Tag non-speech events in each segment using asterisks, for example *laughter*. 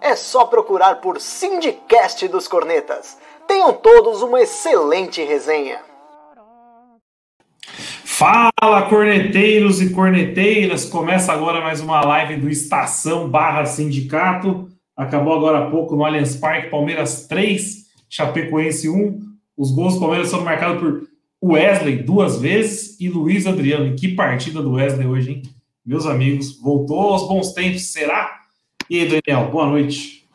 É só procurar por Sindicast dos Cornetas. Tenham todos uma excelente resenha. Fala, corneteiros e corneteiras! Começa agora mais uma live do Estação Barra Sindicato. Acabou agora há pouco no Allianz Parque, Palmeiras 3, Chapecoense 1. Os gols do Palmeiras foram marcados por Wesley duas vezes e Luiz Adriano. E que partida do Wesley hoje, hein? Meus amigos, voltou aos bons tempos, será? E aí, Daniel, boa noite.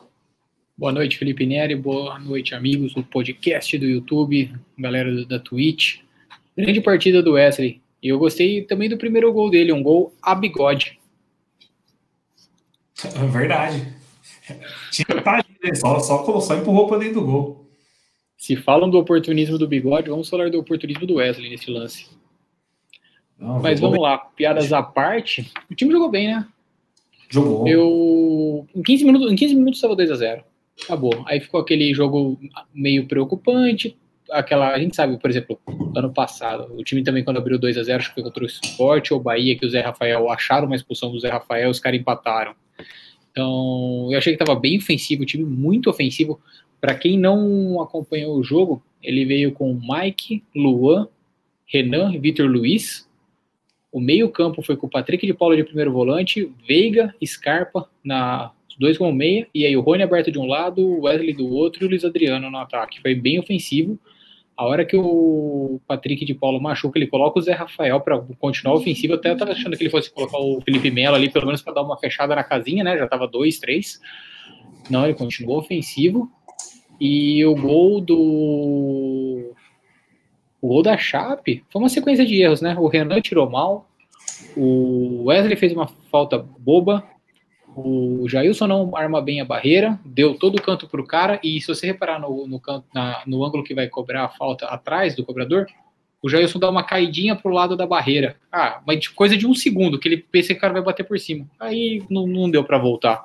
Boa noite, Felipe Neri. Boa noite, amigos do podcast do YouTube, galera da Twitch. Grande partida do Wesley. E eu gostei também do primeiro gol dele, um gol a bigode. É verdade. Tinha tá só, só, só empurrou para dentro do gol. Se falam do oportunismo do bigode, vamos falar do oportunismo do Wesley nesse lance. Não, Mas vamos bem. lá, piadas à parte. O time jogou bem, né? Jogou. Eu. Em 15 minutos, em 15 minutos estava 2x0 acabou. Aí ficou aquele jogo meio preocupante. Aquela, a gente sabe, por exemplo, ano passado, o time também quando abriu 2 a 0 acho que foi contra o Sport ou Bahia, que o Zé Rafael acharam uma expulsão do Zé Rafael, os caras empataram. Então, eu achei que estava bem ofensivo, o time muito ofensivo. Para quem não acompanhou o jogo, ele veio com Mike, Luan, Renan, Vitor Luiz. O meio-campo foi com o Patrick de Paula de primeiro volante, Veiga, Scarpa na dois como meia, e aí o Rony aberto de um lado, o Wesley do outro e o Luiz Adriano no ataque. Foi bem ofensivo. A hora que o Patrick de Paulo machuca, ele coloca o Zé Rafael para continuar ofensivo. Até eu tava achando que ele fosse colocar o Felipe Melo ali, pelo menos para dar uma fechada na casinha, né? Já tava dois, três. Não, ele continuou ofensivo. E o gol do. O gol da Chape foi uma sequência de erros, né? O Renan tirou mal, o Wesley fez uma falta boba, o Jailson não arma bem a barreira, deu todo o canto para o cara, e se você reparar no, no, canto, na, no ângulo que vai cobrar a falta atrás do cobrador, o Jailson dá uma caidinha pro lado da barreira. Ah, mas coisa de um segundo, que ele pensa que o cara vai bater por cima. Aí não, não deu para voltar.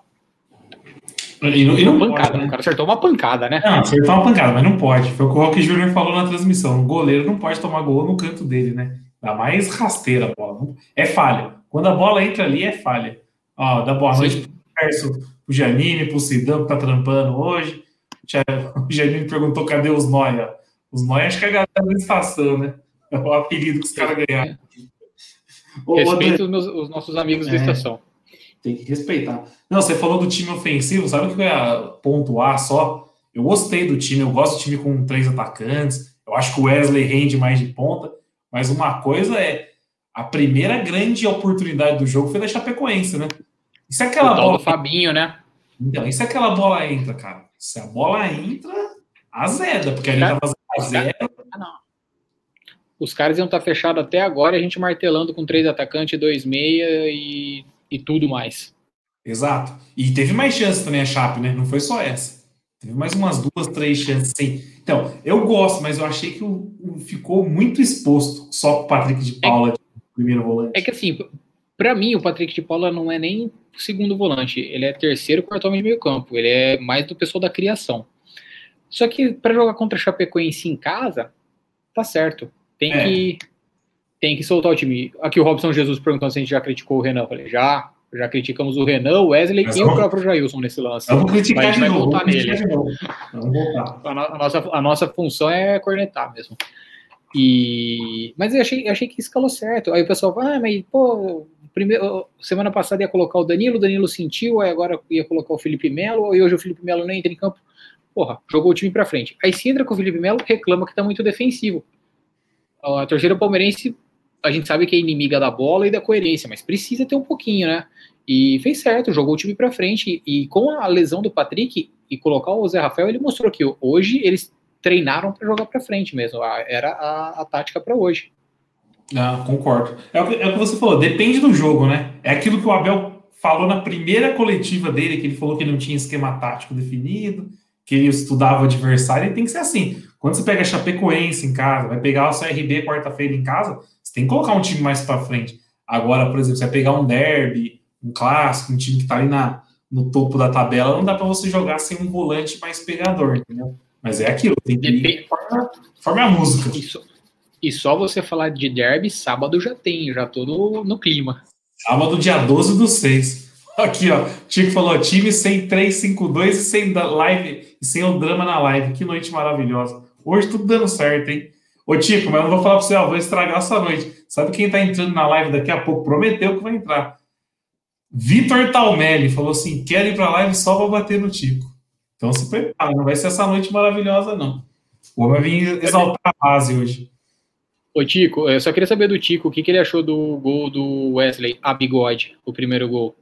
E não, e não pancada, pode, né? O cara acertou uma pancada, né? Não, acertou uma pancada, mas não pode. Foi o que o Rock Júnior falou na transmissão. O goleiro não pode tomar gol no canto dele, né? Dá mais rasteira a bola. É falha. Quando a bola entra ali, é falha. Ó, dá boa noite pro Gerson, pro Janine, pro Sidão que tá trampando hoje. *laughs* O Janine perguntou cadê os Noia. Os Noia acho que é a galera da estação, né? É o apelido que os caras ganharam. Respeita os, meus, os, nossos amigos é, da estação. Tem que respeitar. Não, você falou do time ofensivo, sabe o que eu ia pontuar só? Eu gostei do time, eu gosto do time com três atacantes. Eu acho que o Wesley rende mais de ponta, mas uma coisa é a primeira grande oportunidade do jogo foi da Chapecoense, né? Isso é aquela bola. do Fabinho, né? Então, isso é aquela bola entra, cara. Se a bola entra, azeda, porque ali tava a zero. Ah. Os caras iam estar tá fechados até agora, a gente martelando com três atacantes, dois meia e, e tudo mais. Exato. E teve mais chances também a Chape, né? Não foi só essa. Teve mais umas duas, três chances, sim. Então, eu gosto, mas eu achei que o, o ficou muito exposto só com o Patrick de Paula, é, de primeiro volante. É que assim, para mim, o Patrick de Paula não é nem segundo volante, ele é terceiro, quarto homem de meio campo, ele é mais do pessoal da criação. Só que para jogar contra Chapecoense em casa, tá certo. Tem é. que tem que soltar o time. Aqui o Robson Jesus perguntando se a gente já criticou o Renan. Eu falei, já, já criticamos o Renan, o Wesley Mas e vamos, o próprio Jailson nesse lance. Vamos criticar gente vai voltar nele. Vamos voltar. A, a, nossa, a nossa função é cornetar mesmo. E, mas eu achei, achei que escalou certo. Aí o pessoal fala, ah, mas pô, primeiro, semana passada ia colocar o Danilo, o Danilo sentiu, aí agora ia colocar o Felipe Melo, e hoje o Felipe Melo não entra em campo. Porra, jogou o time pra frente. Aí se entra com o Felipe Melo, reclama que tá muito defensivo. A torcida palmeirense, a gente sabe que é inimiga da bola e da coerência, mas precisa ter um pouquinho, né? E fez certo, jogou o time pra frente. E com a lesão do Patrick e colocar o Zé Rafael, ele mostrou que hoje eles treinaram para jogar para frente mesmo. Era a, a tática para hoje. Ah, concordo. É o, que, é o que você falou, depende do jogo, né? É aquilo que o Abel falou na primeira coletiva dele, que ele falou que não tinha esquema tático definido, que ele estudava o adversário, e tem que ser assim. Quando você pega a Chapecoense em casa, vai pegar o CRB quarta-feira em casa, você tem que colocar um time mais para frente. Agora, por exemplo, você vai pegar um derby, um clássico, um time que está ali na, no topo da tabela, não dá para você jogar sem um volante mais pegador, entendeu? Mas é aquilo, tem que ir forma a música. Isso. E só você falar de derby, sábado já tem, já tô no, no clima. Sábado, dia 12 do 6. Aqui, ó. Tico falou: time sem 3-5-2 e sem live e sem o drama na live. Que noite maravilhosa. Hoje tudo dando certo, hein? Ô, Tico, mas eu não vou falar pra você, ó, vou estragar essa noite. Sabe quem tá entrando na live daqui a pouco? Prometeu que vai entrar. Vitor Talmelli falou assim: quero ir pra live só pra bater no Tico. Então se prepara, não vai ser essa noite maravilhosa, não. O homem vai vir exaltar a base hoje. Ô, Tico, eu só queria saber do Tico o que, que ele achou do gol do Wesley, a bigode, o primeiro gol.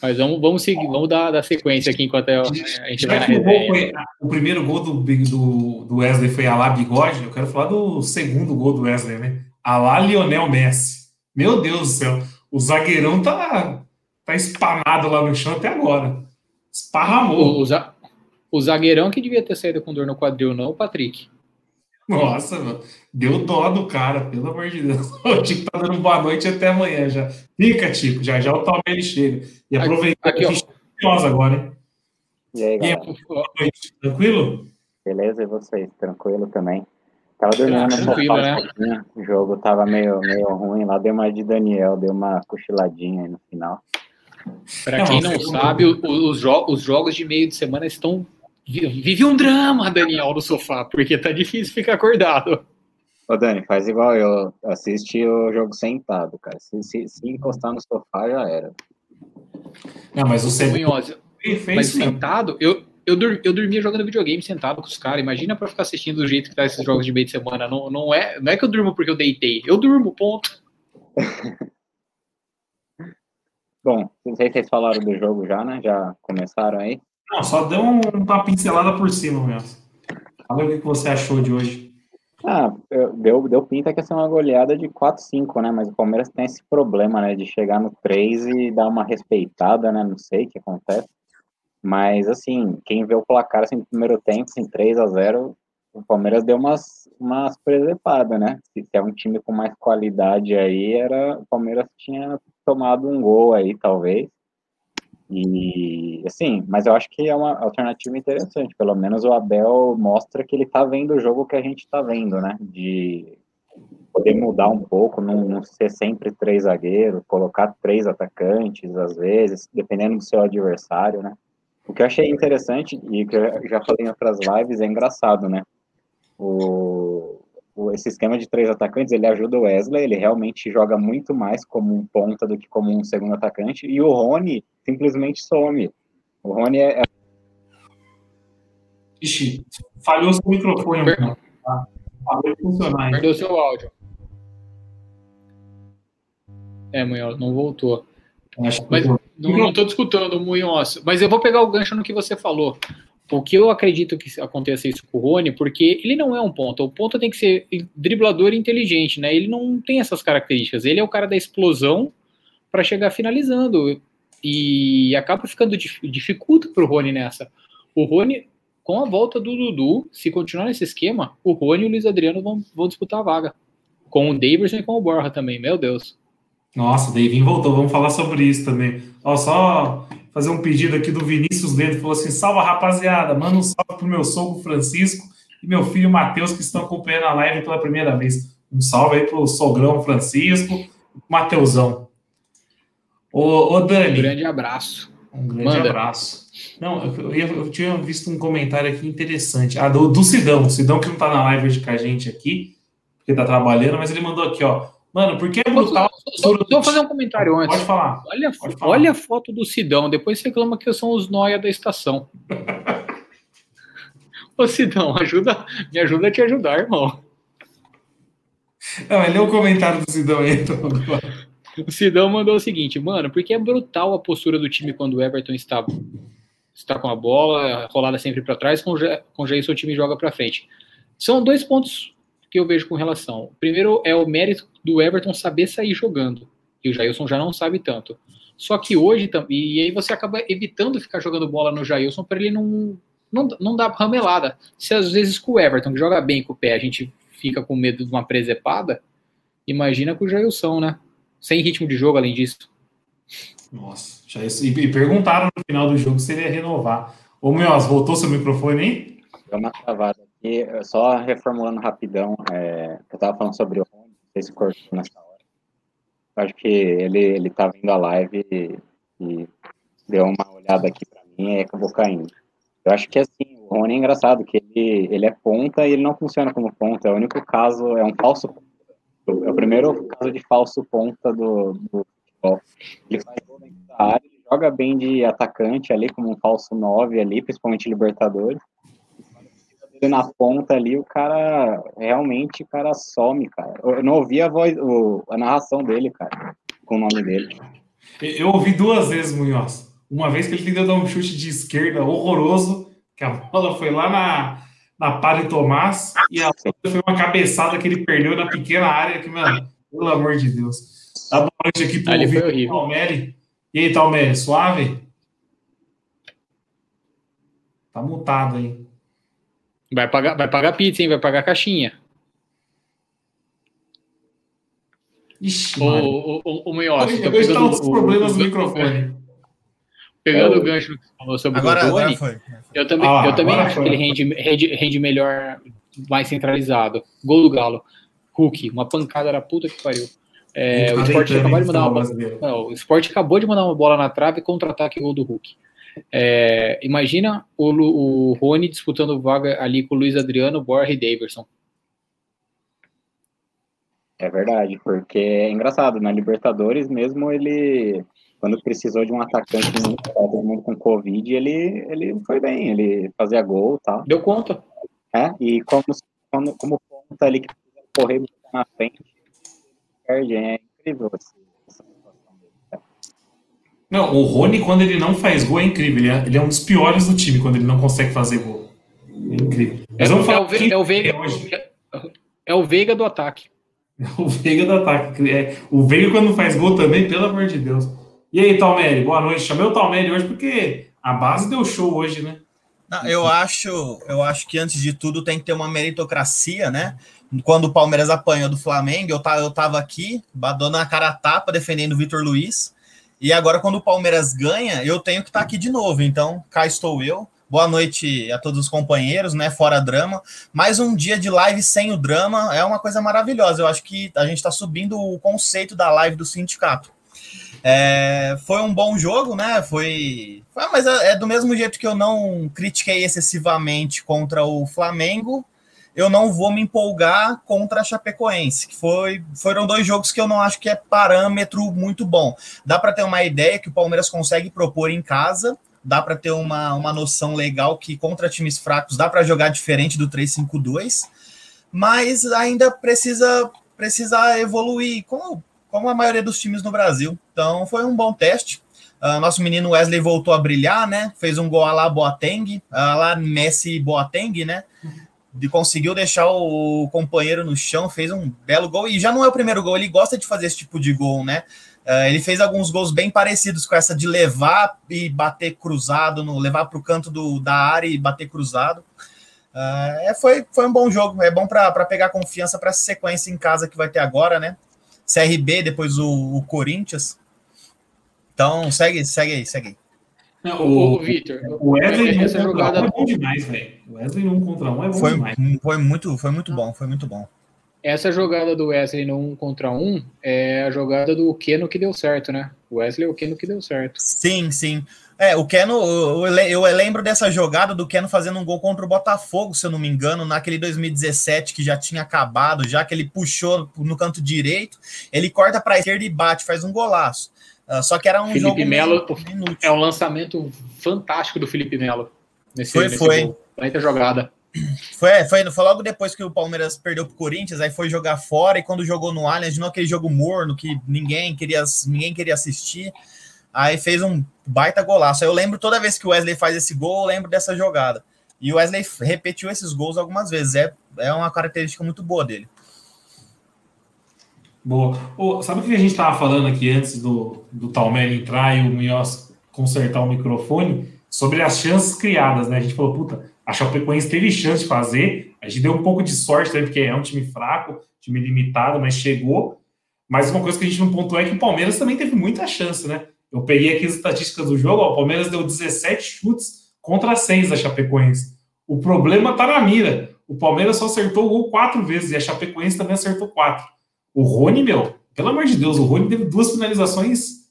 Mas vamos, vamos seguir, vamos dar, dar sequência aqui enquanto a gente vai na resenha. Foi, o primeiro gol do, do, do Wesley foi a lá bigode, eu quero falar do segundo gol do Wesley, né? A lá Lionel Messi. Meu Deus do céu, o zagueirão tá, tá espanado lá no chão até agora. Esparramou. O, o, o zagueirão que devia ter saído com dor no quadril, não o Patrick. Nossa, mano. Deu dó do cara, pelo amor de Deus. *laughs* O Tico tá dando boa noite até amanhã já. Fica, Tico, já já o Tom ele chega. E aproveita que a gente tá agora, hein? E aí, galera? Tranquilo? Beleza, e vocês? Tranquilo também? Tava dormindo no sofá né? o jogo tava meio, meio ruim lá, deu uma de Daniel, deu uma cochiladinha aí no final. Para quem não sabe, os, jo os jogos de meio de semana estão Vive um drama, Daniel, no sofá, porque tá difícil ficar acordado. Ô, Dani, faz igual eu. Assiste o jogo sentado, cara. Se, se, se encostar no sofá, já era. Não, mas o segundo... Mas sentado, eu, eu, dur, eu dormia jogando videogame sentado com os caras. Imagina pra ficar assistindo do jeito que tá esses jogos de meio de semana. Não, não, é, não é que eu durmo porque eu deitei. Eu durmo, ponto. *laughs* Bom, não sei se vocês falaram do jogo já, né? Já começaram aí? Não, só deu uma pincelada por cima mesmo. Fala o que você achou de hoje. Ah, deu, deu pinta que ia ser uma goleada de 4-5, né? Mas o Palmeiras tem esse problema, né? De chegar no 3 e dar uma respeitada, né? Não sei o que acontece. Mas, assim, quem vê o placar assim, no primeiro tempo, assim, 3 a 0 o Palmeiras deu umas, umas presepadas, né? Se, se é um time com mais qualidade aí, era o Palmeiras tinha tomado um gol aí, talvez. E assim, mas eu acho que é uma alternativa interessante. Pelo menos o Abel mostra que ele tá vendo o jogo que a gente tá vendo, né? De poder mudar um pouco, não, não ser sempre três zagueiros, colocar três atacantes às vezes, dependendo do seu adversário, né? O que eu achei interessante e que eu já falei em outras lives é engraçado, né? O, esse esquema de três atacantes, ele ajuda o Wesley, ele realmente joga muito mais como um ponta do que como um segundo atacante, e o Rony simplesmente some. O Rony é... é Ixi, falhou seu microfone. Per... Tá? Falhou funcionar. Perdeu seu áudio. É, Munhoz, não voltou. Mas, não estou discutindo, Munhoz, mas eu vou pegar o gancho no que você falou. Porque eu acredito que aconteça isso com o Rony, porque ele não é um ponta. O ponta tem que ser driblador inteligente, né? Ele não tem essas características. Ele é o cara da explosão para chegar finalizando. E acaba ficando dificulta para o Rony nessa. O Rony, com a volta do Dudu, se continuar nesse esquema, o Rony e o Luiz Adriano vão, vão disputar a vaga. Com o Davidson e com o Borja também, meu Deus. Nossa, Davinho voltou, vamos falar sobre isso também. Ó, só fazer um pedido aqui do Vinícius Ledo, falou assim: salva rapaziada, manda um salve pro meu sogro Francisco e meu filho Matheus, que estão acompanhando a live pela primeira vez. Um salve aí pro sogrão Francisco, Mateusão. Ô, ô Dani. Um grande abraço. Um grande Manda. abraço. Não, eu, eu, eu, tinha visto um comentário aqui interessante. Ah, do, do Sidão. O Sidão que não tá na live hoje com a gente aqui, porque tá trabalhando, mas ele mandou aqui, ó. Mano, por que é brutal? Só, só, só fazer um comentário antes. Pode falar. Olha, Pode falar. olha a foto do Sidão, depois você reclama que são os noia da estação. *laughs* Ô Sidão, ajuda, me ajuda a te ajudar, irmão. Não, ele é o comentário do Sidão aí, então. O Sidão mandou o seguinte, mano, porque é brutal a postura do time quando o Everton está, está com a bola, rolada sempre para trás, com, com o Jason o time joga para frente. São dois pontos que eu vejo com relação. Primeiro é o mérito do Everton saber sair jogando, e o Jailson já não sabe tanto. Só que hoje, e aí você acaba evitando ficar jogando bola no Jailson para ele não, não, não dá ramelada. Se às vezes com o Everton, que joga bem com o pé, a gente fica com medo de uma presepada, imagina com o Jailson, né? Sem ritmo de jogo, além disso. Nossa, já, e, e perguntaram no final do jogo se ele ia renovar. Ô, Meus, voltou seu microfone aí? Deu uma travada aqui, só reformulando rapidão, é, eu tava falando sobre o Rony, não sei se cortou nessa hora. Eu acho que ele, ele tá vendo a live e, e deu uma olhada aqui para mim e acabou caindo. Eu acho que assim, o Rony é engraçado, que ele, ele é ponta e ele não funciona como ponta. É o único caso, é um falso. É o primeiro caso de falso ponta do, do futebol. Ele faz gol dentro da área, ele joga bem de atacante ali, como um falso 9 ali, principalmente Libertadores. Na ponta ali, o cara realmente o cara some, cara. Eu não ouvi a voz, o, a narração dele, cara, com o nome dele. Eu ouvi duas vezes, Munhoz. Uma vez que ele tentou dar um chute de esquerda horroroso, que a bola foi lá na, na Padre Tomás, e a outra foi uma cabeçada que ele perdeu na pequena área, que, mano, pelo amor de Deus. Tá boa noite aqui pro horrível. Talmere. E aí, Talmere, suave? Tá mutado aí. Vai pagar, vai pagar pizza, hein? Vai pagar caixinha. Ixi, Ô, Maria. ô, ô, ô, Munhoz, Hoje tô hoje tá pegando uns o- problemas o- no microfone. Pegando o gancho que você falou sobre Agora, o agora Rony, foi. eu também, Ah, eu também agora acho foi. que ele rende, rende, rende melhor, mais centralizado. Gol do Galo. Hulk, uma pancada da puta que pariu. É, o Tá Sport deitando, acabou de mandar uma. Não, o Sport acabou de mandar uma bola na trave contra-ataque gol do Hulk. É, imagina o, Lu- o Rony disputando vaga ali com o Luiz Adriano, Borja e Daverson. É verdade, porque é engraçado, na Libertadores mesmo ele, quando precisou de um atacante todo mundo com Covid, ele, ele foi bem, ele fazia gol e tal, Deu conta. né? E como, como, como ponta ali que correr na frente, perde, é incrível esse- essa situação dele. cara. Não, o Rony, quando ele não faz gol, é incrível. Ele é, ele é um dos piores do time quando ele não consegue fazer gol. É incrível. Mas É, vamos é falar o, Ve- quem é o Veiga, é hoje. é o Veiga do ataque. *laughs* O Veiga do ataque. É, o Veiga, quando faz gol também, pelo amor de Deus. E aí, Talmere, boa noite. Chamei o Talmere hoje porque a base deu show hoje, né? Não, eu acho, eu acho que antes de tudo tem que ter uma meritocracia, né? Quando o Palmeiras apanhou do Flamengo, eu tava, eu tava aqui, dando a cara a tapa, defendendo o Vitor Luiz. E agora, quando o Palmeiras ganha, eu tenho que estar aqui de novo. Então, cá estou eu. Boa noite a todos os companheiros, né? Fora drama. Mais um dia de live sem o drama é uma coisa maravilhosa. Eu acho que a gente está subindo o conceito da live do sindicato. É, foi um bom jogo, né? Foi, foi, mas é, é do mesmo jeito que eu não critiquei excessivamente contra o Flamengo, eu não vou me empolgar contra a Chapecoense, que foi, foram dois jogos que eu não acho que é parâmetro muito bom. Dá para ter uma ideia que o Palmeiras consegue propor em casa, dá para ter uma, uma noção legal que contra times fracos dá para jogar diferente do 3-5-2, mas ainda precisa precisa evoluir, como, como a maioria dos times no Brasil. Então foi um bom teste. Uh, nosso menino Wesley voltou a brilhar, né? Fez um gol lá Boateng, lá Messi Boateng, né? De, conseguiu deixar o companheiro no chão, fez um belo gol. E já não é o primeiro gol, ele gosta de fazer esse tipo de gol, né? Uh, ele fez alguns gols bem parecidos com essa de levar e bater cruzado, no, levar para o canto do, da área e bater cruzado. Uh, é, foi, foi um bom jogo, é bom para pegar confiança para essa sequência em casa que vai ter agora, né? CRB, depois o, o Corinthians. Então, segue, segue aí, segue aí. Não, O, o, Vitor, o Wesley essa um contra jogada- um é bom demais, velho. O Wesley um contra um é bom Foi, demais. foi, muito, foi muito bom, foi muito bom. essa jogada do Wesley no 1 contra 1 é a jogada do Keno que deu certo, né? O Wesley é o Keno que deu certo. Sim, sim. É, o Keno, eu, eu lembro dessa jogada do Keno fazendo um gol contra o Botafogo, se eu não me engano, naquele 2017 que já tinha acabado, já que ele puxou no canto direito, ele corta para a esquerda e bate, faz um golaço. Uh, só que era um Felipe jogo Melo meio. É um lançamento fantástico do Felipe Melo. Nesse, Foi, nesse foi. gol. Jogada. Foi, foi, foi logo depois que o Palmeiras perdeu pro Corinthians, aí foi jogar fora, e quando jogou no Allianz, não aquele jogo morno que ninguém queria, ninguém queria assistir, aí fez um baita golaço. Eu lembro toda vez que o Wesley faz esse gol, eu lembro dessa jogada. E o Wesley repetiu esses gols algumas vezes, é, é uma característica muito boa dele. Boa. Ô, sabe o que a gente estava falando aqui antes do, do Talmere entrar e o Munhoz consertar o microfone? sobre as chances criadas, né? A gente falou, puta, a Chapecoense teve chance de fazer, a gente deu um pouco de sorte também, porque é um time fraco, time limitado, mas chegou. Mas uma coisa que a gente não pontuou é que o Palmeiras também teve muita chance, né? Eu peguei aqui as estatísticas do jogo, ó, o Palmeiras deu 17 chutes contra 6 da Chapecoense. O problema tá na mira. O Palmeiras só acertou o gol quatro vezes e a Chapecoense também acertou quatro. O Rony, meu, pelo amor de Deus, o Rony teve duas finalizações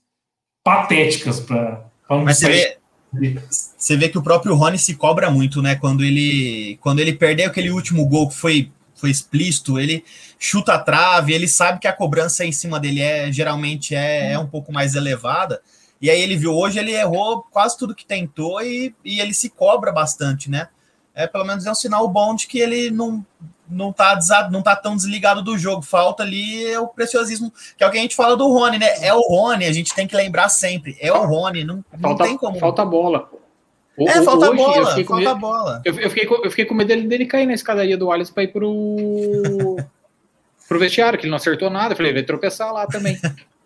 patéticas para Mas você vê, você vê que o próprio Rony se cobra muito, né? Quando ele, quando ele perdeu aquele último gol que foi, foi explícito, ele chuta a trave, ele sabe que a cobrança em cima dele é geralmente é, é um pouco mais elevada. E aí ele viu hoje, ele errou quase tudo que tentou e, e ele se cobra bastante, né? É pelo menos é um sinal bom de que ele não não tá, não tá tão desligado do jogo. Falta ali o preciosismo, que é o que a gente fala do Rony, né? É o Rony, a gente tem que lembrar sempre. É o Rony, não, falta, não tem como. Falta bola. O, é, falta hoje, bola, falta medo, bola. Eu, eu, fiquei, eu fiquei com medo dele, dele cair na escadaria do Alisson para ir pro, pro vestiário, que ele não acertou nada. Eu falei, vai tropeçar lá também. *laughs*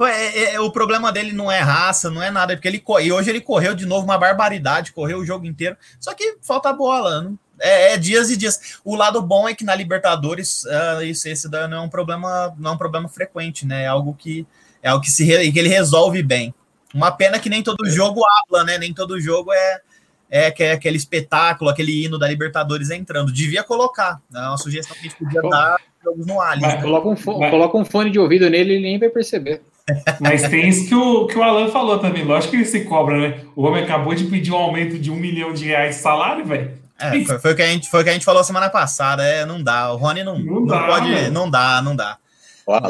É, é, é, o problema dele não é raça, não é nada, porque ele e hoje ele correu de novo uma barbaridade, correu o jogo inteiro. Só que falta bola, não, é, é, dias e dias. O lado bom é que na Libertadores uh, isso esse não é um problema, não é um problema frequente, né? É algo que é algo que se que ele resolve bem. Uma pena que nem todo jogo habla, né? Nem todo jogo é é, que é aquele espetáculo, aquele hino da Libertadores entrando. Devia colocar. É uma sugestão que a gente podia dar jogos no Allianz. Né? Coloca, um fone, coloca um fone de ouvido nele e ele nem vai perceber. *laughs* Mas tem isso que o, que o Alan falou também. Lógico que ele se cobra, né? O homem acabou de pedir um aumento de um milhão de reais de salário, velho. É, foi, foi, o que a gente, foi o que a gente falou semana passada. É, não dá. O Rony não, não, não dá, pode. Mano. Não dá, não dá.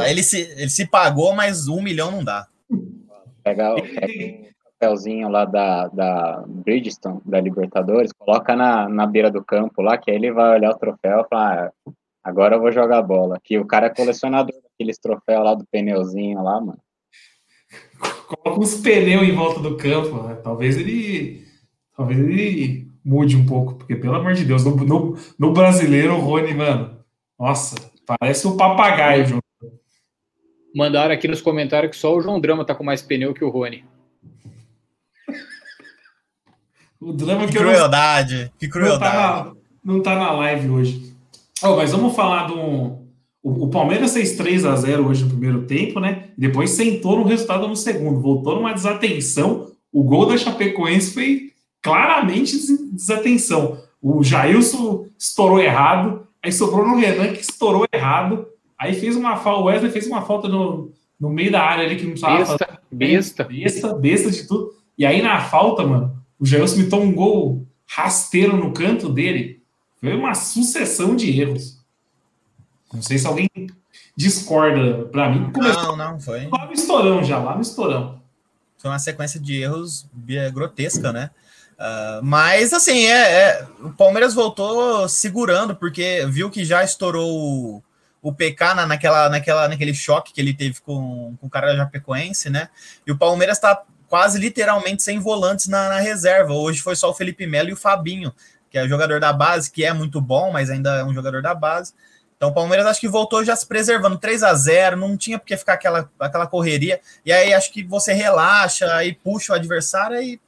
Ele se, ele se pagou, mas um milhão não dá. Pega, o papelzinho lá da, da Bridgestone, da Libertadores, coloca na, na beira do campo lá, que aí ele vai olhar o troféu e falar: ah, agora eu vou jogar bola. Que o cara é colecionador daqueles troféus lá do pneuzinho lá, mano. Coloca uns pneus em volta do campo, né? talvez ele. Talvez ele mude um pouco, porque, pelo amor de Deus, no, no, no brasileiro, o Rony, mano, nossa, parece um papagaio jogando. Mandaram aqui nos comentários que só o João Drama tá com mais pneu que o Rony. o drama que, que crueldade, não, que crueldade. Não tá, na, não tá na live hoje. Oh, mas vamos falar do. O, o Palmeiras fez 3 a 0 hoje no primeiro tempo, né? Depois sentou no resultado no segundo, voltou numa desatenção. O gol da Chapecoense foi claramente desatenção. O Jailson estourou errado, aí sobrou no Renan que estourou errado, aí fez uma falta, o Wesley fez uma falta no, no meio da área ali que não precisava besta, fazer. Besta. Besta, besta de tudo. E aí na falta, mano, o Jailson me um gol rasteiro no canto dele. Foi uma sucessão de erros. Não sei se alguém discorda para mim. Começou não, não, foi. Lá no estourão já, lá no estourão. Foi uma sequência de erros grotesca, né? Uh, mas assim, é, é, o Palmeiras voltou segurando, porque viu que já estourou o, o PK na, naquela, naquela, naquele choque que ele teve com, com o cara da Japecoense, né? E o Palmeiras está quase literalmente sem volantes na, na, reserva. Hoje foi só o Felipe Melo e o Fabinho, que é jogador da base, que é muito bom, mas ainda é um jogador da base. Então o Palmeiras acho que voltou já se preservando, 3 a 0 não tinha porque ficar aquela, aquela correria. E aí acho que você relaxa, aí puxa o adversário e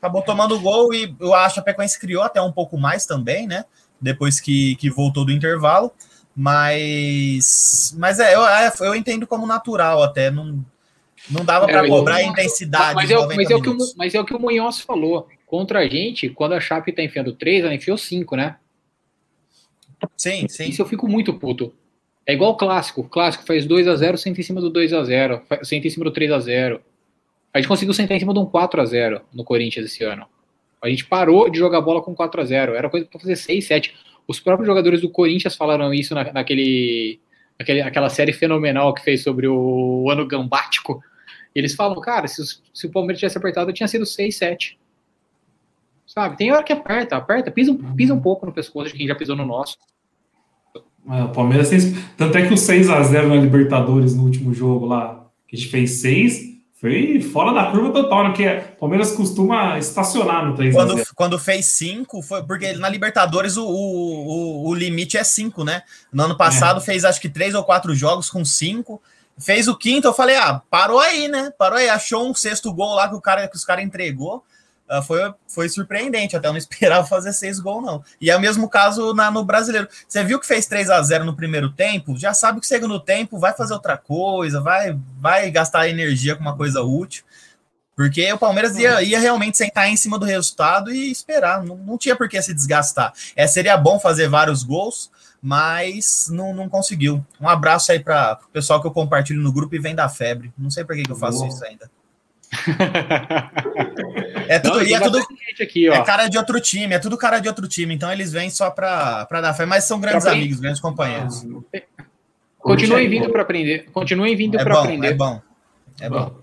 acabou tomando o gol e eu acho que a Pecoense criou até um pouco mais também, né? Depois que, que voltou do intervalo. Mas, mas é, eu, é, eu entendo como natural até. Não, não dava para é, cobrar a intensidade. Mas é, mas, é o que o, mas é o que o Munhoz falou. Contra a gente, quando a Chape tá enfiando 3, ela enfiou 5, né? Sim, sim. Isso eu fico muito puto. É igual o clássico. O clássico faz 2 a 0 senta em cima do 2 a 0 senta em cima do 3 a 0 a gente conseguiu sentar em cima de um 4 a 0 no Corinthians esse ano. A gente parou de jogar bola com 4 a 0 Era coisa para fazer 6, 7. Os próprios jogadores do Corinthians falaram isso na, naquele, naquele, aquela série fenomenal que fez sobre o, o ano gambático. Eles falam, cara, se, se, o Palmeiras tivesse apertado, tinha sido 6, 7. Sabe? Tem hora que aperta, aperta, pisa, pisa um pouco no pescoço de quem já pisou no nosso. É, o Palmeiras fez. Tanto é que o 6 a 0 na Libertadores no último jogo lá, que a gente fez 6, foi fora da curva total, né? Porque o Palmeiras costuma estacionar no 3 quando, quando fez 5, foi porque na Libertadores o, o, o limite é 5, né? No ano passado é. fez acho que 3 ou 4 jogos com 5. Fez o quinto, eu falei, ah, parou aí, né? Parou aí, achou um sexto gol lá que o cara que os caras entregou. Uh, foi, foi surpreendente. Até eu não *laughs* esperava fazer seis gols, não. E é o mesmo caso na, no brasileiro. Você viu que fez 3 a 0 no primeiro tempo, já sabe que o segundo tempo vai fazer outra coisa, vai, vai gastar energia com uma coisa útil. Porque o Palmeiras ia, ia realmente sentar em cima do resultado e esperar. Não, não tinha por que se desgastar. É, seria bom fazer vários gols, mas não, não conseguiu. Um abraço aí para o pessoal que eu compartilho no grupo e vem da febre. Não sei por que, que eu faço isso ainda. É tudo, não, é, tudo aqui, é cara de outro time, é tudo cara de outro time, então eles vêm só para dar fé, mas são grandes amigos, grandes companheiros. Continuem vindo para aprender, continuem vindo é para aprender. É bom, é bom.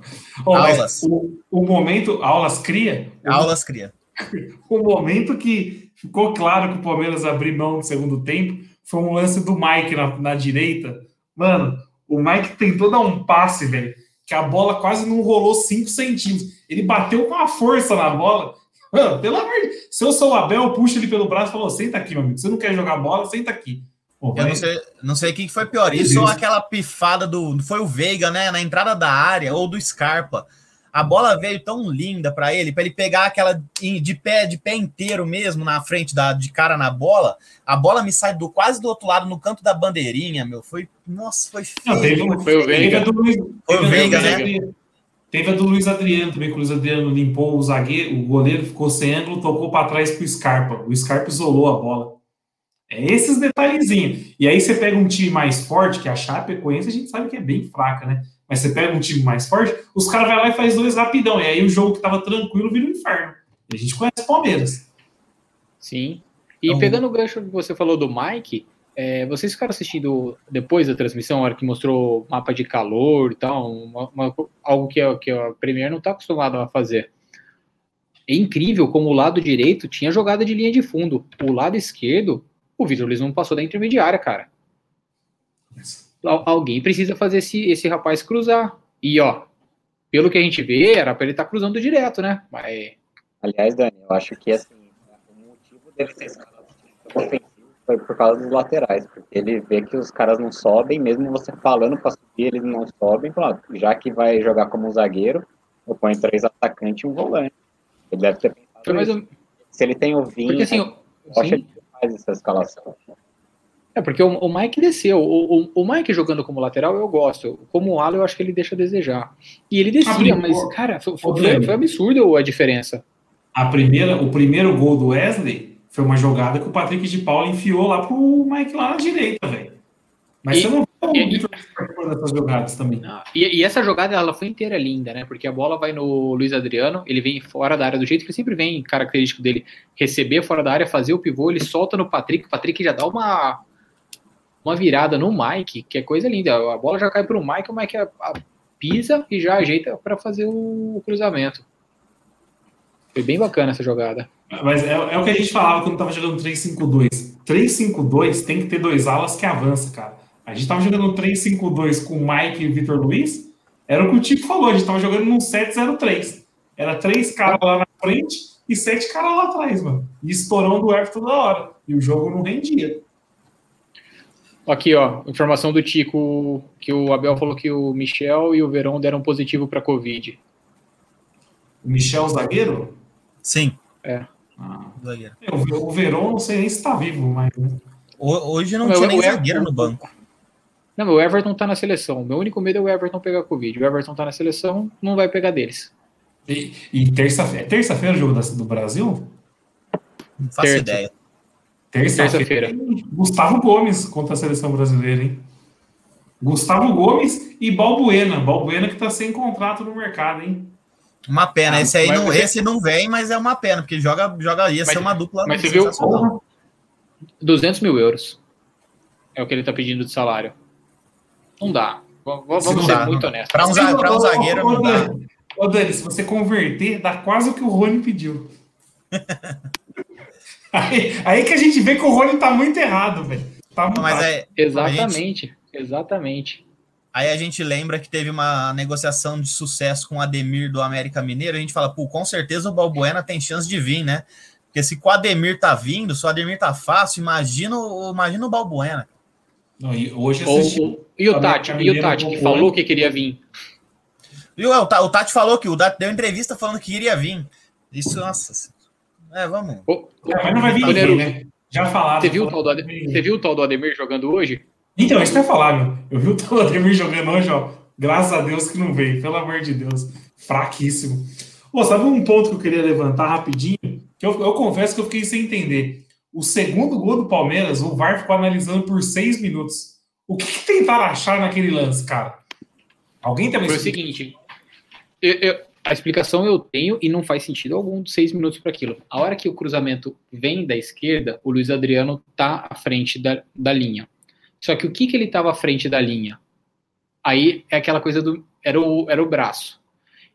Oh, aulas. O, o, momento, aulas cria? Aulas cria. *laughs* o momento que ficou claro que o Palmeiras abriu mão no segundo tempo foi um lance do Mike na, na direita. Mano, o Mike tentou dar um passe, velho, que a bola quase não rolou 5 centímetros. Ele bateu com a força na bola. Mano, pelo amor de Se eu sou o Abel, eu puxo ele pelo braço e falo: senta aqui, meu amigo. Você não quer jogar bola, senta aqui. Pô, eu não sei, não sei quem foi pior, isso ou aquela pifada do. Foi o Veiga, né? Na entrada da área, ou do Scarpa. A bola veio tão linda para ele, para ele pegar aquela de pé, de pé inteiro mesmo na frente da de cara na bola. A bola me sai do quase do outro lado no canto da bandeirinha, meu. Foi, nossa, foi feio. Não, teve, foi o Veiga do Luiz, foi o Veiga, né? Teve a do Luiz Adriano também, que o Luiz Adriano limpou o zagueiro, o goleiro ficou sem ângulo, tocou para trás pro Scarpa. O Scarpa isolou a bola. É esses detalhezinhos. E aí você pega um time mais forte, que a Chapecoense a gente sabe que é bem fraca, né? Mas você pega um time mais forte, os caras vão lá e faz dois rapidão. E aí o jogo que tava tranquilo vira um inferno. E a gente conhece o Palmeiras. Sim. E então, pegando o gancho que você falou do Mike, é, vocês ficaram assistindo depois da transmissão, a hora que mostrou mapa de calor e tal, uma, uma, algo que, a, que a Premier não está acostumado a fazer. É incrível como o lado direito tinha jogada de linha de fundo. O lado esquerdo, o Vitor Luiz não passou da intermediária, cara alguém precisa fazer esse, esse rapaz cruzar. E, ó, pelo que a gente vê, era para ele estar tá cruzando direto, né? Mas... Aliás, Dani, eu acho que assim, o motivo dele ofensivo foi por causa dos laterais, porque ele vê que os caras não sobem, mesmo você falando para subir, eles não sobem, claro, já que vai jogar como um zagueiro, eu ponho três atacantes e um volante. Ele deve ter pensado. Se ele tem o Vinho, porque, assim, eu acho que ele faz essa escalação. É, porque o, o Mike desceu. O, o, o, Mike jogando como lateral eu gosto. Como Ala eu acho que ele deixa a desejar. E ele descia, mas, cara, foi, foi, foi absurdo a diferença. A primeira, o primeiro gol do Wesley foi uma jogada que o Patrick de Paula enfiou lá pro Mike lá na direita, velho. Mas e, você não dessas jogadas também. E, e, essa jogada ela foi inteira linda, né? Porque a bola vai no Luiz Adriano, ele vem fora da área do jeito que sempre vem, característico dele, receber fora da área, fazer o pivô, ele solta no Patrick, o Patrick já dá uma uma virada no Mike, que é coisa linda. A bola já cai para o Mike, o Mike pisa e já ajeita para fazer o cruzamento. Foi bem bacana essa jogada. Mas é, é o que a gente falava quando tava jogando 3-5-2. 3-5-2 tem que ter dois alas que avança, cara. A gente tava jogando 3-5-2 com o Mike e o Vitor Luiz. Era o que o Tico falou, a gente tava jogando num 7-0-3. Era três caras lá na frente e sete caras lá atrás, mano. E estourando o Everton toda hora. E o jogo não rendia. Aqui, ó, informação do Tico, que o Abel falou que o Michel e o Verão deram positivo para Covid. O Michel zagueiro? Sim. É. Ah, zagueiro. É, o Verão não sei nem se está vivo, mas. Hoje não, não tinha nem zagueiro no banco. Não, o Everton tá na seleção. Meu único medo é o Everton pegar Covid. O Everton tá na seleção, não vai pegar deles. E, e terça-feira. É terça-feira o jogo do Brasil? Não faço Terça. ideia. Terça-feira. Gustavo Gomes contra a seleção brasileira, hein? Gustavo Gomes e Balbuena. Balbuena que tá sem contrato no mercado, hein? Uma pena. Ah, esse aí não, esse não vem, mas é uma pena, porque joga, joga ia mas, ser uma dupla. Mas você viu 200 mil euros é o que ele tá pedindo de salário. Não dá. Vamos não ser dá, muito honestos. Para um, um, zagueiro. Ô, Dani, ô, Dani, se você converter, dá quase o que o Rony pediu. *laughs* Aí, aí, que a gente vê que o Rony tá muito errado, velho. Tá Mas é, exatamente, gente, exatamente. Aí a gente lembra que teve uma negociação de sucesso com o Ademir do América Mineiro. A gente fala, pô, com certeza o Balbuena tem chance de vir, né? Porque se o Ademir tá vindo, se o Ademir tá fácil, imagina, imagina o Balbuena. Não, e hoje assisti, e o Tati, e o Tati que falou que queria vir. Viu? O Tati falou que o Tati deu entrevista falando que iria vir. Isso, nossa. É, vamos. É, mas não vai vir ninguém, Neru, né? Já falaram. Você viu, o tal do você viu o tal do Ademir jogando hoje? Então, isso que eu ia falar, meu. Eu vi o tal Ademir jogando hoje, ó. Graças a Deus que não veio, pelo amor de Deus. Fraquíssimo. Ô, sabe um ponto que eu queria levantar rapidinho? Que eu, eu confesso que eu fiquei sem entender. O segundo gol do Palmeiras, o VAR ficou analisando por seis minutos. O que, que tentaram achar naquele lance, cara? Alguém também Foi o seguinte, eu- eu- a explicação eu tenho e não faz sentido algum seis minutos para aquilo. A hora que o cruzamento vem da esquerda, o Luiz Adriano tá à frente da, da linha. Só que o que, que ele estava à frente da linha? Aí é aquela coisa do. Era o, era o braço.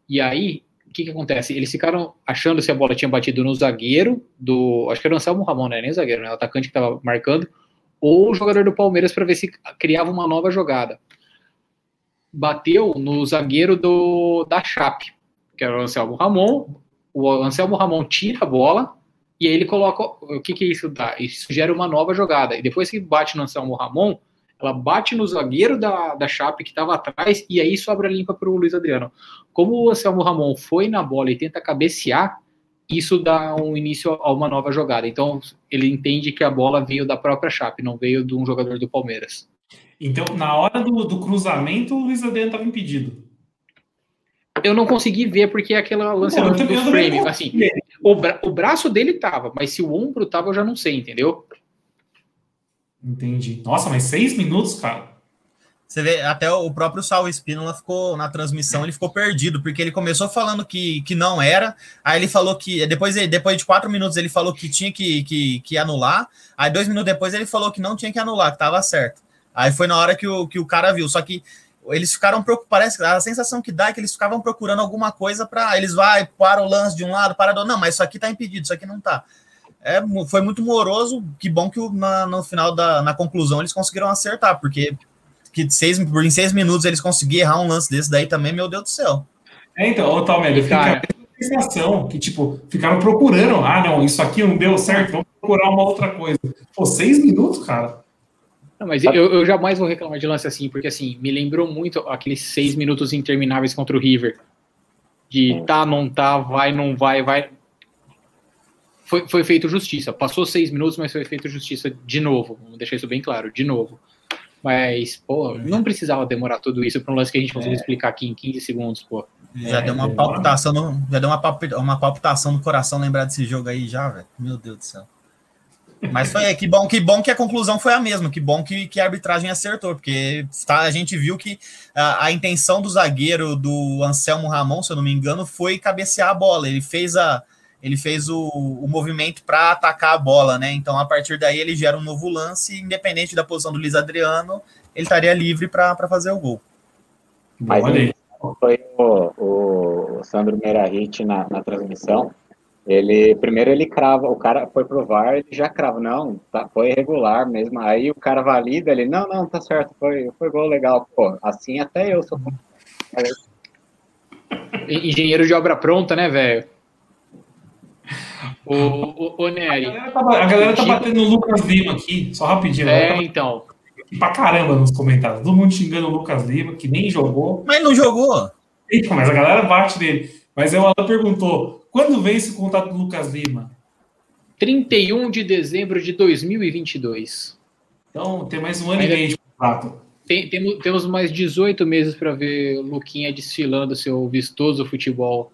E aí, o que, que acontece? Eles ficaram achando se a bola tinha batido no zagueiro do. Acho que era o Anselmo Ramon, não era nem zagueiro, né? O atacante que estava marcando, ou o jogador do Palmeiras para ver se criava uma nova jogada bateu no zagueiro do, da Chape, que era o Anselmo Ramon. O Anselmo Ramon tira a bola e aí ele coloca. O que, que isso dá? Isso gera uma nova jogada. E depois que bate no Anselmo Ramon, ela bate no zagueiro da, da Chape que estava atrás e aí sobra limpa para o Luiz Adriano. Como o Anselmo Ramon foi na bola e tenta cabecear, isso dá um início a uma nova jogada. Então ele entende que a bola veio da própria Chape, não veio de um jogador do Palmeiras. Então, na hora do, do cruzamento, o Luiz Adriano estava impedido. Eu não consegui ver porque é aquela lance eu do, do frame. Assim, o, bra- o braço dele tava, mas se o ombro tava, eu já não sei, entendeu? Entendi. Nossa, mas seis minutos, cara. Você vê, até o próprio Sal Espínola ficou na transmissão, ele ficou perdido, porque ele começou falando que, que não era, aí ele falou que, depois, depois de quatro minutos, ele falou que tinha que, que, que anular, aí dois minutos depois ele falou que não tinha que anular, que tava certo. Aí foi na hora que o, que o cara viu, só que eles ficaram preocupados, parece que a sensação que dá é que eles ficavam procurando alguma coisa para eles vai para o lance de um lado, para do outro, não, mas isso aqui tá impedido, isso aqui não tá. É, foi muito moroso, que bom que na, no final da na conclusão eles conseguiram acertar, porque que seis, em seis minutos eles conseguiram errar um lance desse daí também, meu Deus do céu. É, então, ô Talmelho, com a sensação que, tipo, ficaram procurando. Ah, não, isso aqui não deu certo, vamos procurar uma outra coisa. Pô, seis minutos, cara. Não, mas eu, eu jamais vou reclamar de lance assim, porque assim, me lembrou muito aqueles seis minutos intermináveis contra o River. De tá, não tá, vai, não vai, vai. Foi, foi feito justiça. Passou seis minutos, mas foi feito justiça de novo. Vamos deixar isso bem claro, de novo. Mas, pô, não precisava demorar tudo isso para um lance que a gente conseguiu explicar aqui em 15 segundos, pô. Já É, deu uma é. palpitação, no, já deu uma palpitação no coração lembrar desse jogo aí já, velho. Meu Deus do céu. Mas foi que bom, que bom que a conclusão foi a mesma, que bom que, que a arbitragem acertou, porque tá, a gente viu que a, a intenção do zagueiro do Anselmo Ramon, se eu não me engano, foi cabecear a bola. Ele fez a ele fez o, o movimento para atacar a bola, né? Então a partir daí ele gera um novo lance, independente da posição do Luiz Adriano, ele estaria livre para fazer o gol. Mas Olha aí. foi o, o Sandro Meirahit na, na transmissão. Ele primeiro ele crava, o cara foi pro VAR, ele já crava, não, tá, foi irregular mesmo. Aí o cara valida, ele, não, não, tá certo, foi, foi gol legal. Pô, assim até eu sou. Engenheiro de obra pronta, né, velho? O, o, o A Nery. galera tá, a galera tá batendo no Lucas Lima aqui, só rapidinho. a galera É, então. tá pra caramba nos comentários. Todo mundo xingando o Lucas Lima, que nem jogou. Mas não jogou. Eita, mas a galera bate nele. Mas aí o Alan perguntou: quando vence o contato do Lucas Lima? 31 de dezembro de 2022. Então tem mais um ano Ainda- e meio de contrato. Tem- temos, temos mais 18 meses para ver o Luquinha desfilando seu vistoso futebol.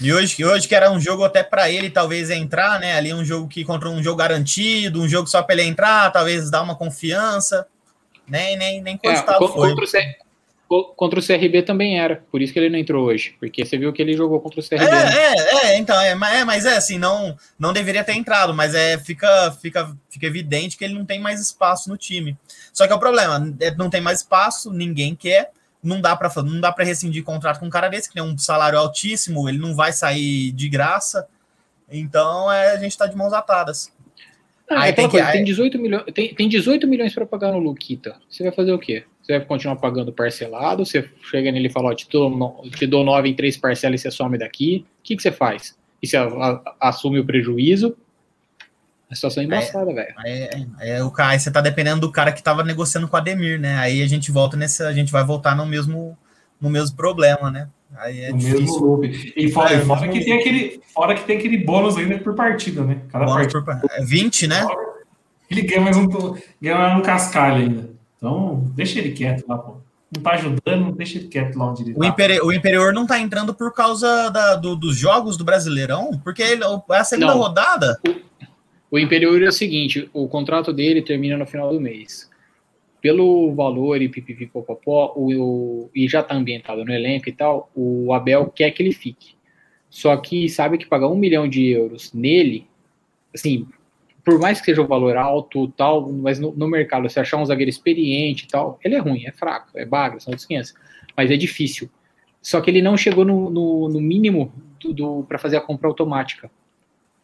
E hoje, hoje que era um jogo até para ele talvez entrar, né? Ali um jogo que contra um jogo garantido, um jogo só para ele entrar, talvez dar uma confiança. Nem nem nem É, co- foi. contra, o contra o CRB também era, por isso que ele não entrou hoje, porque você viu que ele jogou contra o CRB. né? É, é, é, então, é, mas é, mas é assim, não, não deveria ter entrado, mas é, fica, fica, fica evidente que ele não tem mais espaço no time. Só que é o problema, é, não tem mais espaço, ninguém quer, não dá para não dá para rescindir contrato com um cara desse, que tem um salário altíssimo, ele não vai sair de graça. Então é, a gente tá de mãos atadas. Ah, Aí é tem que- coisa, aí- tem 18 milhões, tem, tem 18 milhões para pagar no Luquita. Você vai fazer o quê? Você vai continuar pagando parcelado? Você chega nele e fala, ó, te dou, no- te dou 9 em três parcelas e você some daqui? O que, que você faz? E você a- a- assume o prejuízo? A situação é embaçada, velho. É, é, o cara, aí você tá dependendo do cara que tava negociando com o Ademir, né? Aí a gente volta nesse, a gente vai voltar no mesmo, no mesmo problema, né? Aí é o difícil. mesmo loop. E fora, É, fora que tem aquele, fora que tem aquele bônus ainda por partida, né? Cada Bônus partida. por- é 20, né? Ele ganha mais um, ganha mais um cascalho ainda. Então, deixa ele quieto lá, pô. Não tá ajudando, deixa ele quieto lá onde ele O, tá. Imperi- o Imperior não tá entrando por causa da- do- dos jogos do Brasileirão, porque ele, é a segunda Não. rodada. O Imperiur é o seguinte: o contrato dele termina no final do mês. Pelo valor e pipipipopopó, o, o, e já está ambientado no elenco e tal, o Abel quer que ele fique. Só que sabe que pagar um milhão de euros nele, assim, por mais que seja um valor alto tal, mas no, no mercado, se achar um zagueiro experiente e tal, ele é ruim, é fraco, é bagre, são outros 500. Mas é difícil. Só que ele não chegou no, no, no mínimo do, do para fazer a compra automática.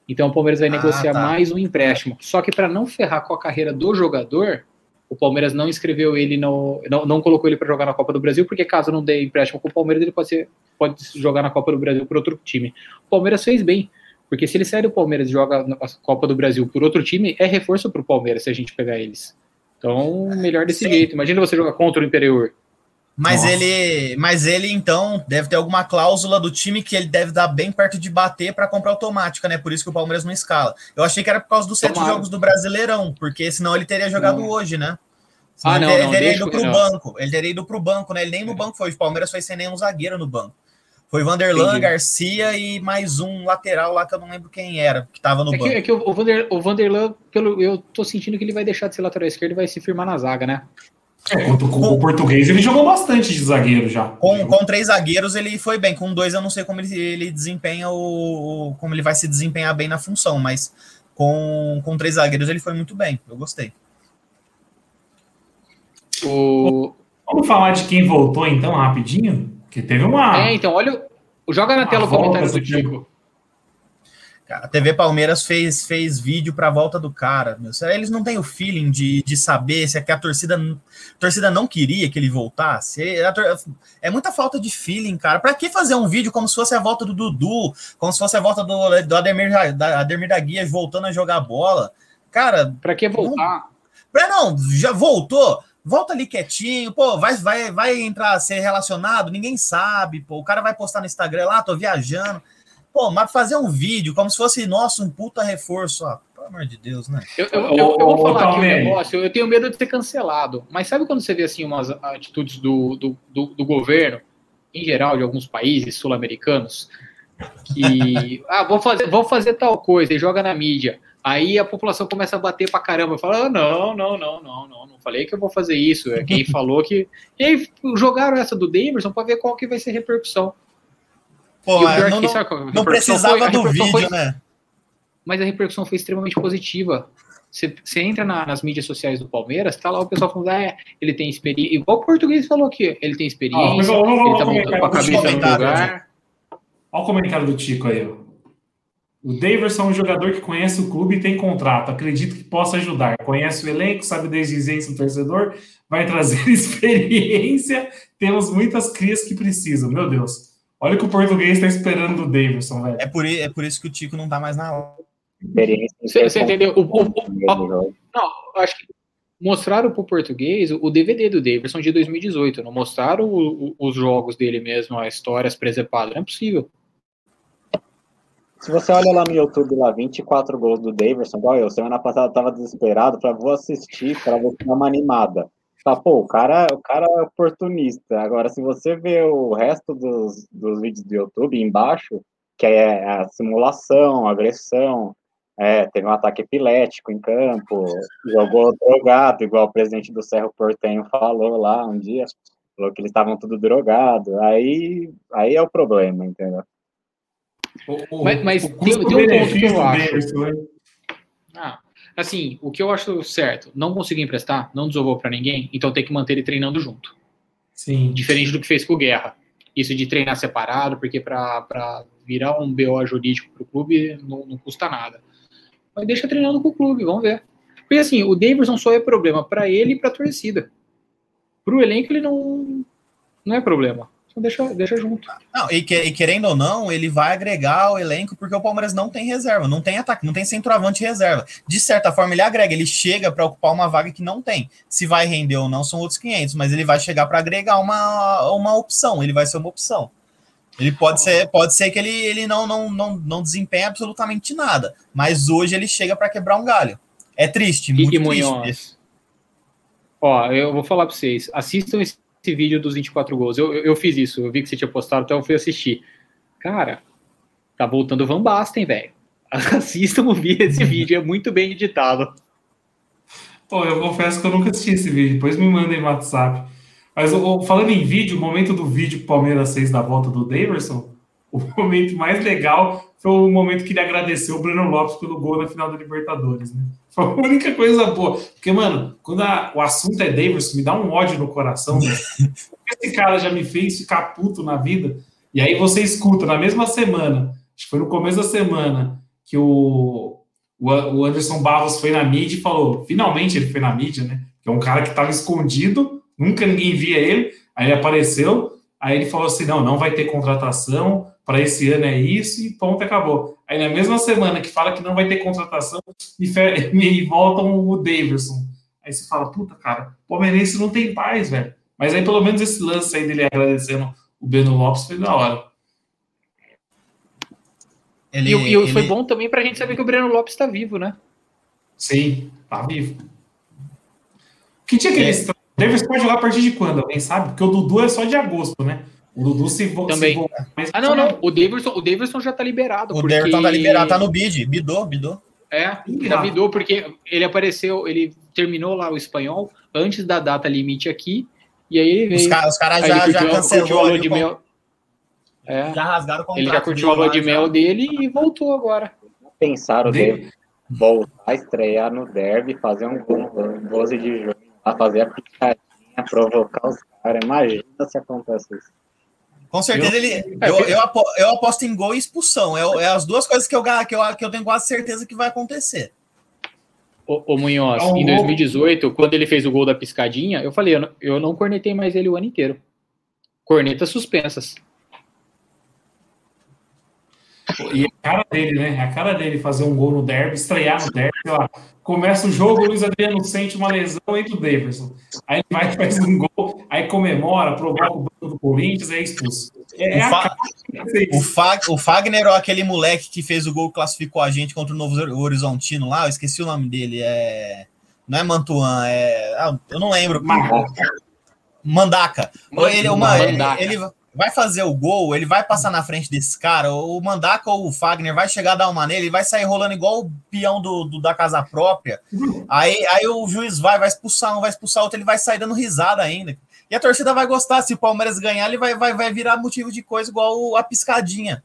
Então o Palmeiras vai Ah, negociar tá. mais um empréstimo. Só que para não ferrar com a carreira do jogador, o Palmeiras não inscreveu ele no. Não, não colocou ele para jogar na Copa do Brasil, porque caso não dê empréstimo com o Palmeiras, ele pode, ser, pode jogar na Copa do Brasil por outro time. O Palmeiras fez bem. Porque se ele sair do Palmeiras e joga na Copa do Brasil por outro time, é reforço para o Palmeiras se a gente pegar eles. Então, melhor desse Sim. jeito. Imagina você jogar contra o Interior. Mas Nossa. ele, mas ele então deve ter alguma cláusula do time que ele deve dar bem perto de bater para comprar automática, né? Por isso que o Palmeiras não escala. Eu achei que era por causa dos sete Tomara. jogos do Brasileirão, porque senão ele teria jogado Não. hoje, né? Senão Ah, ele, não, teria- não, ele teria deixa ido pro não. banco. Ele teria ido pro banco, né? Ele nem no banco foi. O Palmeiras foi sem nenhum zagueiro no banco. Foi Vanderlan, Entendi. Garcia e mais um lateral lá que eu não lembro quem era, que tava no É que, banco. é que o, o, Vander, o Vanderlan, pelo, eu tô sentindo que ele vai deixar de ser lateral esquerdo e vai se firmar na zaga, né? É, contra o, com o português ele jogou bastante de zagueiro já. Com, com três zagueiros ele foi bem, com dois eu não sei como ele, ele desempenha o, o- como ele vai se desempenhar bem na função, mas com, com três zagueiros ele foi muito bem, eu gostei. O, Vamos falar de quem voltou então, rapidinho? Que teve uma. é, então, olha. o- Joga na tela o volta comentário do Tico. Cara, a TV Palmeiras fez, fez vídeo pra volta do cara. Meu. Eles não têm o feeling de, de saber se é que a torcida, a torcida não queria que ele voltasse. É, a é muita falta de feeling, cara. Pra que fazer um vídeo como se fosse a volta do Dudu, como se fosse a volta do, do Ademir, da, Ademir da Guia voltando a jogar bola? Cara, Pra que voltar? Pra não, já voltou. Volta ali quietinho, pô, vai, vai, vai entrar, ser relacionado, ninguém sabe, pô, o cara vai postar no Instagram lá, tô viajando. Pô, mas fazer um vídeo como se fosse, nossa, um puta reforço, ó, pelo amor de Deus, né? Eu, eu, eu, eu vou falar aqui um negócio, eu tenho medo de ser cancelado. Mas sabe quando você vê assim umas atitudes do, do, do, do governo, em geral, de alguns países sul-americanos, que *laughs* ah, vou fazer, vou fazer tal coisa e joga na mídia. Aí a população começa a bater pra caramba, fala: ah, não, não, não, não, não, não falei que eu vou fazer isso. É quem *laughs* falou que. E aí jogaram essa do Davidson pra ver qual que vai ser a repercussão. Pô, é não, que, não, sabe a não precisava foi? Do vídeo, foi- né? mas a repercussão foi extremamente positiva. Você, você entra na- nas mídias sociais do Palmeiras, tá lá o pessoal falando, ah, é, ele tem experiência, igual o português falou aqui, ele tem experiência, vamos- vamos- ele tá vamos voltando com a cabeça no lugar. Olha o comentário do Tico aí, ó. O Daverson é um jogador que conhece o clube e tem contrato. Acredito que possa ajudar. Conhece o elenco, sabe exigência do torcedor, vai trazer *laughs* experiência. Temos muitas crias que precisam. Meu Deus. Olha o que o português está esperando do Daverson, velho. É por, é por isso que o Tico não tá mais na Experiência em Você, você entendeu? O, o- o- não, acho que mostraram pro português o DVD do Davidson de 2018, não mostraram o- o- os jogos dele mesmo, as histórias presepadas, não é possível. Se você olha lá no YouTube, lá, 24 gols do Daverson, igual eu, semana passada eu tava desesperado para vou assistir, para ver se uma animada. Tá, pô, o cara, o cara é oportunista. Agora, se você vê o resto dos, dos vídeos do YouTube embaixo, que é a simulação, a agressão, é, teve um ataque epilético em campo, jogou drogado, igual o presidente do Cerro Portenho falou lá um dia, falou que eles estavam tudo drogado. Aí, aí é o problema, entendeu? O- o- Mas- mas o tem- tem um ponto que eu acho. Né? Ah, assim, o que eu acho certo, não conseguir emprestar, não desovou pra ninguém, então tem que manter ele treinando junto. Sim. Diferente do que fez com o Guerra. Isso de treinar separado, porque para virar um BO jurídico pro clube não, não custa nada. Mas deixa treinando com o clube, vamos ver. Porque assim, o Davidson só é problema para ele e pra torcida. Pro elenco ele não, não é problema. Então deixa, deixa junto. Não, e, que- e querendo ou não, ele vai agregar ao elenco porque o Palmeiras não tem reserva, não tem ataque, não tem centroavante reserva. De certa forma, ele agrega, ele chega para ocupar uma vaga que não tem. Se vai render ou não são outros 500, mas ele vai chegar para agregar uma, uma opção, ele vai ser uma opção. Ele pode ser, pode ser que ele, ele não, não, não, não desempenhe absolutamente nada, mas hoje ele chega para quebrar um galho. É triste, muito triste. Ó, eu vou falar para vocês, assistam esse vídeo dos 24 gols. Eu, eu, fiz isso, eu vi que você tinha postado, então eu fui assistir. Cara, tá voltando o Van Basten, velho. *laughs* Assistam esse vídeo, é muito bem editado. Pô, eu confesso que eu nunca assisti esse vídeo, depois me mandem no WhatsApp. Mas falando em vídeo, o momento do vídeo Palmeiras fez da volta do Daverson, o momento mais legal foi o momento que ele agradeceu o Breno Lopes pelo gol na final da Libertadores, né? Foi a única coisa boa. Porque, mano, quando a, o assunto é Daverson, me dá um ódio no coração. Né? *laughs* Esse cara já me fez ficar puto na vida. E aí você escuta na mesma semana, acho que foi no começo da semana, que o, o Anderson Barros foi na mídia e falou, finalmente ele foi na mídia, né? Que é um cara que estava escondido, nunca ninguém via ele, aí ele apareceu, aí ele falou assim, não, não vai ter contratação, para esse ano é isso, e ponto, acabou. Aí na mesma semana que fala que não vai ter contratação, me, *laughs* me voltam o Davidson. Aí você fala, puta, cara, o Palmeirense não tem paz, velho. Mas aí pelo menos esse lance aí dele agradecendo o Beno Lopes foi da hora. Ele, e, e ele... foi bom também para a gente saber que o Breno Lopes está vivo, né? Sim, tá vivo. Que tinha aquele. É. Davis pode jogar a partir de quando? Alguém sabe? Porque o Dudu é só de agosto, né? O Dudu se, também. Se ah, não, não. O Davidson, o Davidson já tá liberado. O porque... Davidson tá liberado, tá no bid. Bidou, bidou. É, tá bidou, porque ele apareceu, ele terminou lá o espanhol antes da data limite aqui. E aí ele veio. Os, caras cara já, já cancelou. de mel. É, já rasgaram o contrato. Ele já curtiu a lua de mel dele e voltou agora. Pensaram dele voltar a estrear no derby, fazer um gol no 12 de junho, a fazer a picadinha, provocar os caras. Imagina se acontece isso. Com certeza eu, ele. É, eu, eu, aposto, eu, aposto em gol e expulsão. É, é, as duas coisas que eu, que, eu, que eu tenho quase certeza que vai acontecer. Ô, ô Munhoz, é um em 2018, gol. quando ele fez o gol da piscadinha, eu falei, eu não, eu não cornetei mais ele o ano inteiro. Cornetas suspensas. E a cara dele, né? A cara dele fazer um gol no derby, estrear no derby, lá. Começa o jogo, o Luiz Adriano sente uma lesão entre o Davidson. Aí ele vai faz um gol, aí comemora, provoca o banco do Corinthians, é expulso. É, é o, Fa o, Fa o, Fagner, ou aquele moleque que fez o gol, classificou a gente contra o Novo Horizontino lá, eu esqueci o nome dele, é... Não é Mantuan, é... Ah, eu não lembro. Mandaca. Mandaca. Ele, uma, Mandaca. ele, ele vai fazer o gol, ele vai passar na frente desse cara, o Mandaca ou o Fagner vai chegar a dar uma nele, ele vai sair rolando igual o peão do, do, da casa própria. Aí, aí o juiz vai, vai expulsar um, vai expulsar outro, ele vai sair dando risada ainda. E a torcida vai gostar, se o Palmeiras ganhar, ele vai, vai, vai virar motivo de coisa igual a piscadinha.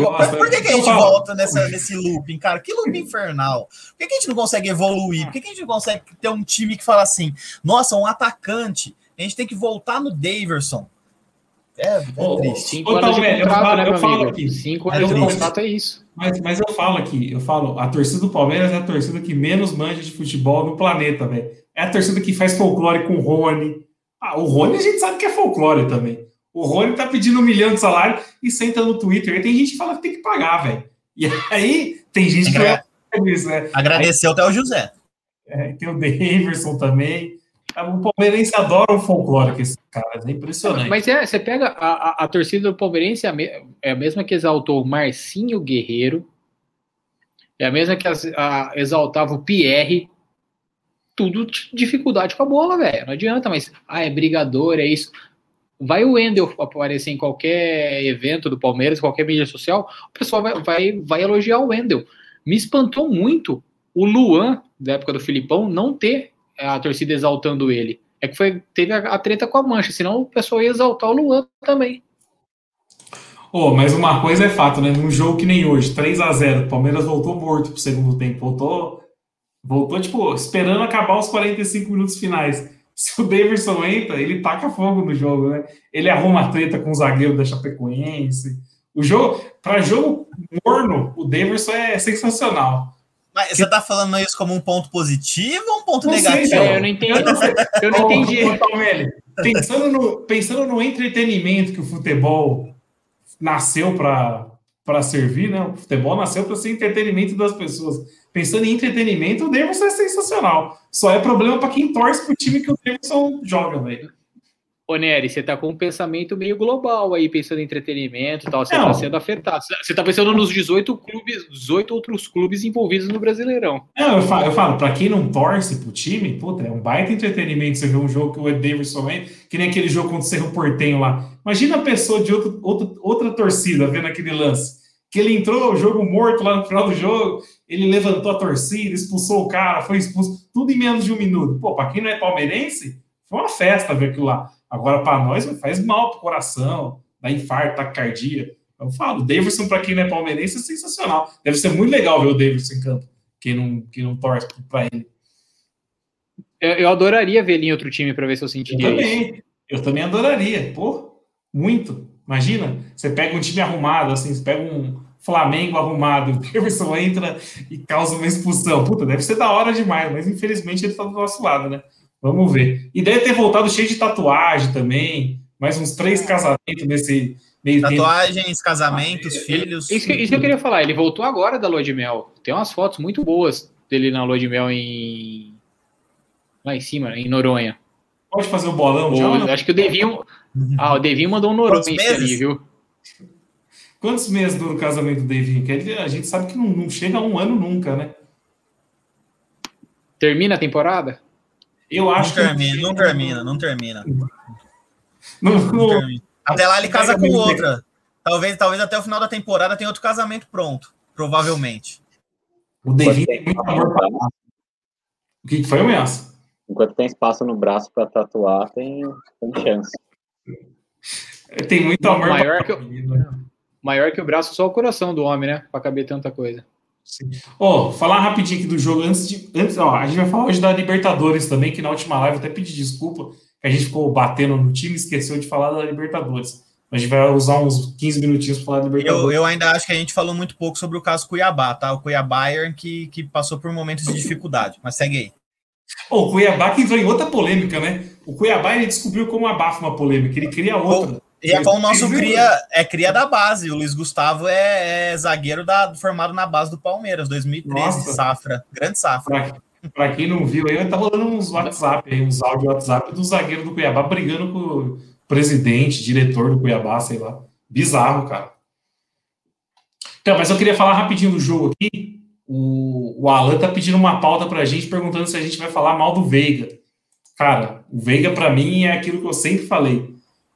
Gosta, Por que, que a gente volta nessa, nesse looping, cara? Que looping infernal. Por que, que a gente não consegue evoluir? Por que, que a gente não consegue ter um time que fala assim, nossa, um atacante a gente tem que voltar no Daverson. É, é oh, triste. Cinco anos de velho, contrato, eu falo, né, eu falo aqui. Cinco anos de contrato é isso. Mas, mas eu falo aqui, eu falo, a torcida do Palmeiras é a torcida que menos manja de futebol no planeta, velho. É a torcida que faz folclore com o Rony. Ah, o Rony a gente sabe que é folclore também. O Rony tá pedindo um milhão de salário e senta no Twitter. E tem gente que fala que tem que pagar, velho. E aí tem gente que é isso, né? Agradeceu aí, até o José. É, tem o Daverson também. O palmeirense adora o folclore com esses caras, é impressionante. Mas é, você pega a, a, a torcida do palmeirense, é a, é mesma que exaltou o Marcinho Guerreiro, é a mesma que a, exaltava o Pierre, tudo dificuldade com a bola, velho, não adianta, mas, ah, é brigador, é isso. Vai o Wendel aparecer em qualquer evento do Palmeiras, qualquer mídia social, o pessoal vai, vai, vai elogiar o Wendel. Me espantou muito o Luan, da época do Filipão, não ter a torcida exaltando ele. É que foi, teve a, a treta com a mancha, senão o pessoal ia exaltar o Luan também. Oh, mas uma coisa é fato, né? Num jogo que nem hoje, 3 a 0 o Palmeiras voltou morto pro segundo tempo. Voltou, voltou, tipo, esperando acabar os 45 minutos finais. *laughs* Se o Davidson entra, ele taca fogo no jogo, né? Ele arruma a treta com o zagueiro da Chapecoense. O jogo, para jogo morno, o Davidson é sensacional. Mas você tá falando isso como um ponto positivo ou um ponto não negativo? Sei, é, eu não entendi. Eu não entendi. pensando, no, pensando no entretenimento que o futebol nasceu para servir, né? O futebol nasceu para ser entretenimento das pessoas. Pensando em entretenimento, o Davidson é sensacional. Só é problema para quem torce pro time que o Davidson joga, velho. Ô, Nery, você tá com um pensamento meio global aí, pensando em entretenimento e tal. Você Não. tá sendo afetado. Você tá pensando nos 18 clubes, 18 outros clubes envolvidos no Brasileirão. Não, eu falo, eu falo, pra quem não torce pro time, puta, é um baita entretenimento você ver um jogo que o Ed Davidson entra, que nem aquele jogo contra o Cerro Portenho lá. Imagina a pessoa de outro, outro, outra torcida vendo aquele lance. Que ele entrou, o jogo morto lá no final do jogo, ele levantou a torcida, expulsou o cara, foi expulso, tudo em menos de um minuto. Pô, pra quem não é palmeirense, foi uma festa ver aquilo lá. Agora, pra nós, faz mal pro coração, dá infarto, taquicardia. Eu falo, o Davidson, pra quem não é palmeirense, é sensacional. Deve ser muito legal ver o Davidson em campo, quem não, quem não torce pra ele. Eu, eu adoraria ver ele em outro time pra ver se eu Eu sentiria isso. também, eu também adoraria, pô, muito. Imagina, você pega um time arrumado, assim, você pega um Flamengo arrumado, *laughs* o Davidson entra e causa uma expulsão. Puta, deve ser da hora demais, mas infelizmente ele tá do nosso lado, né? Vamos ver. E deve ter voltado cheio de tatuagem também, mais uns três casamentos nesse meio tempo. Tatuagens, casamentos, Ele- filhos. Isso que, isso que eu queria falar, ele voltou agora da Lua de Mel. Tem umas fotos muito boas dele na Lua de Mel em. Lá em cima, em Noronha. Pode fazer o bolão já? ou não? acho que o Devinho. Ah, o Devinho mandou um Noronha Quantos meses? ali, viu? Quantos meses dura o casamento do? Que ele- a gente sabe que não, não chega a um ano nunca, né? Termina a temporada? Eu Não acho que. termina, não termina, não termina. Não- não não- termina. Até lá ele casa com outra. Talvez, talvez até o final da temporada tenha outro casamento pronto. Provavelmente. o Davinho tem muito amor pra O que foi, Ameaça? Enquanto tem espaço no braço para tatuar, tem, tem chance. Tem muito amor Maior pra que o-. Maior que o braço, só o coração do homem, né? Pra caber tanta coisa. Ó, falar rapidinho aqui do jogo antes de. Antes, ó, a gente vai falar hoje da Libertadores também, que na última live eu até pedi desculpa, que a gente ficou batendo no time e esqueceu de falar da Libertadores. A gente vai usar uns 15 minutinhos para falar da Eu, Libertadores. eu ainda acho que a gente falou muito pouco sobre o caso Cuiabá, tá? O Cuiabá que, que passou por momentos de dificuldade. Mas segue aí. Ô, o Cuiabá que entrou em outra polêmica, né? O Cuiabá ele descobriu como abafa uma polêmica, ele cria outra. E é nosso cria, é cria da base. O Luiz Gustavo é, é zagueiro da, formado na base do Palmeiras, 2013, Nossa. safra. Grande safra. Pra, quem não viu, aí tá rolando uns WhatsApp, aí, uns áudio WhatsApp do zagueiro do Cuiabá brigando com o presidente, diretor do Cuiabá, sei lá. Bizarro, cara. Então, mas eu queria falar rapidinho do jogo aqui. O, o Alan tá pedindo uma pauta pra gente, perguntando se a gente vai falar mal do Veiga. Cara, o Veiga, pra mim, é aquilo que eu sempre falei.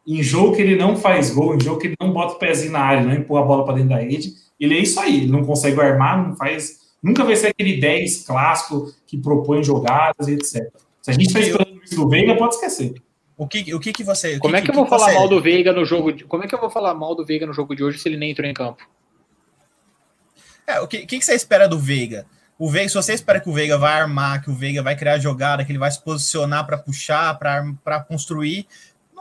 Em jogo que ele não faz gol, em jogo que ele não bota o pezinho na área, não empurra a bola pra dentro da rede, ele é isso aí. Ele não consegue armar, não faz. Nunca vai ser aquele 10 clássico que propõe jogadas e etc. Se a gente tá esperando isso do Veiga, pode esquecer. O que, o que, que você. o Como que, é que eu que vou falar você- mal do Veiga no jogo? De... Como é que eu vou falar mal do Veiga no jogo de hoje se ele nem entrou em campo? É, o que, que, que você espera do Veiga? O Veiga, se você espera que o Veiga vai armar, que o Veiga vai criar jogada, que ele vai se posicionar para puxar, para construir,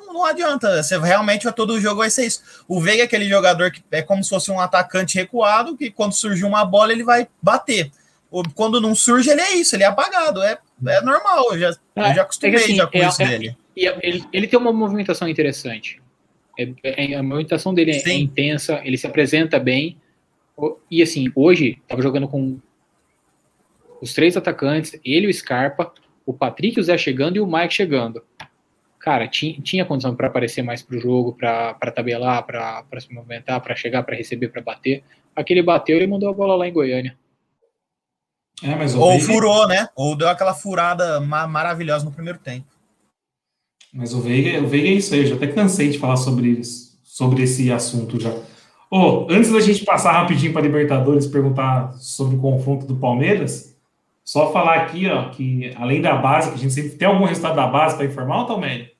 não, não adianta. Você realmente todo jogo vai ser isso. O Veiga é aquele jogador que é como se fosse um atacante recuado, que quando surgir uma bola ele vai bater. Ou Quando não surge, ele é isso, ele é apagado. É, é normal, eu já, eu já acostumei É assim, já com é- isso é- dele. Ele, ele tem uma movimentação interessante. É- é- a movimentação dele é, Sim. é intensa, ele se apresenta bem. E assim, hoje, tava jogando com os três atacantes, ele e o Scarpa, o Patrick e o Zé chegando e o Mike chegando. Cara, tinha, tinha condição para aparecer mais pro jogo, para tabelar, para se movimentar, para chegar, para receber, para bater. Aquele bateu, ele mandou a bola lá em Goiânia. É, mas o Ou Veiga, furou, né? Ou deu aquela furada ma- maravilhosa no primeiro tempo. mas o Veiga, o Veiga é isso aí. Eu já até cansei de falar sobre, isso, sobre esse assunto já. Ô, antes da gente passar rapidinho para Libertadores, perguntar sobre o confronto do Palmeiras, só falar aqui, ó, que além da base, que a gente sempre tem algum resultado da base para informar, Tomé?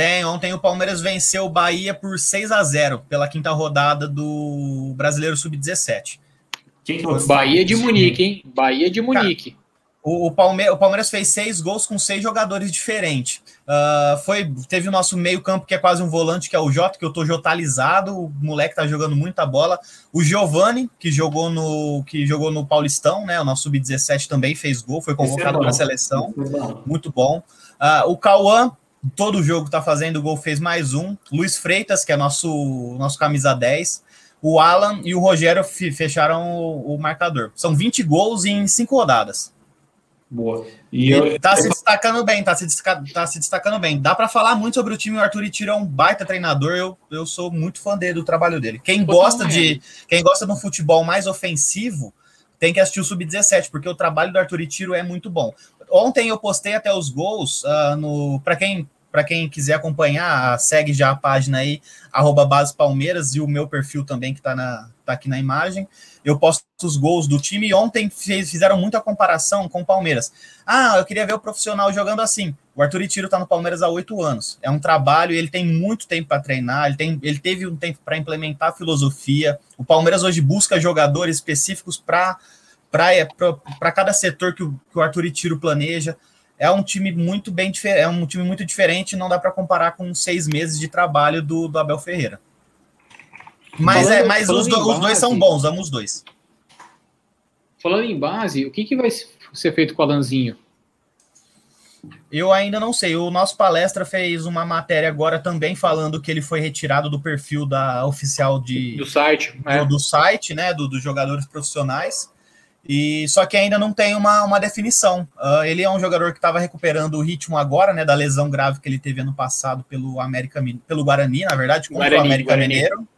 Tem, ontem o Palmeiras venceu o Bahia por 6 a 0 pela quinta rodada do Brasileiro Sub-17. Quem que é o Bahia de Munique, hein? Bahia de Munique. O, o, Palme- o Palmeiras fez seis gols com seis jogadores diferentes. Ah, foi, teve o nosso meio-campo, que é quase um volante, que é o Jota, que eu tô jotalizado. O moleque tá jogando muita bola. O Giovani, que jogou no, que jogou no Paulistão, né? O nosso Sub-17 também fez gol, foi é convocado para a seleção. É muito bom. Ah, o Cauã, todo jogo tá fazendo gol, fez mais um. Luiz Freitas, que é nosso, nosso camisa 10. O Alan e o Rogério fe- fecharam o, o marcador. São 20 gols em 5 rodadas. Boa. E eu, tá eu... se destacando bem, tá se, tá se destacando bem. Dá para falar muito sobre o time. O Arthur Itiro é um baita treinador. Eu, eu sou muito fã dele, do trabalho dele. Quem gosta de quem gosta de um futebol mais ofensivo tem que assistir o Sub-17, porque o trabalho do Arthur Itiro é muito bom. Ontem eu postei até os gols uh, no para quem para quem quiser acompanhar, segue já a página aí, arroba Base Palmeiras, e o meu perfil também, que está tá aqui na imagem. Eu posto os gols do time e ontem fez, fizeram muita comparação com o Palmeiras. Ah, eu queria ver o profissional jogando assim. O Arthur Itiro está no Palmeiras há oito anos. É um trabalho, ele tem muito tempo para treinar, ele, tem, ele teve um tempo para implementar a filosofia. O Palmeiras hoje busca jogadores específicos para para cada setor que o, que o Arthur Itiro planeja é um time muito bem diferente, é um time muito diferente, não dá para comparar com seis meses de trabalho do, do Abel Ferreira. Mas falando, é, mas os, do, base, os, dois são bons, amo os dois. Falando em base, o que, que vai ser feito com o Alanzinho? Eu ainda não sei. O nosso palestra fez uma matéria agora também falando que ele foi retirado do perfil da oficial de do site, do, é. do site, né, do, dos jogadores profissionais. E só que ainda não tem uma, uma definição. Uh, ele é um jogador que estava recuperando o ritmo agora, né, da lesão grave que ele teve ano passado pelo América pelo Guarani, na verdade, contra Guarani, o América Guarani. Mineiro.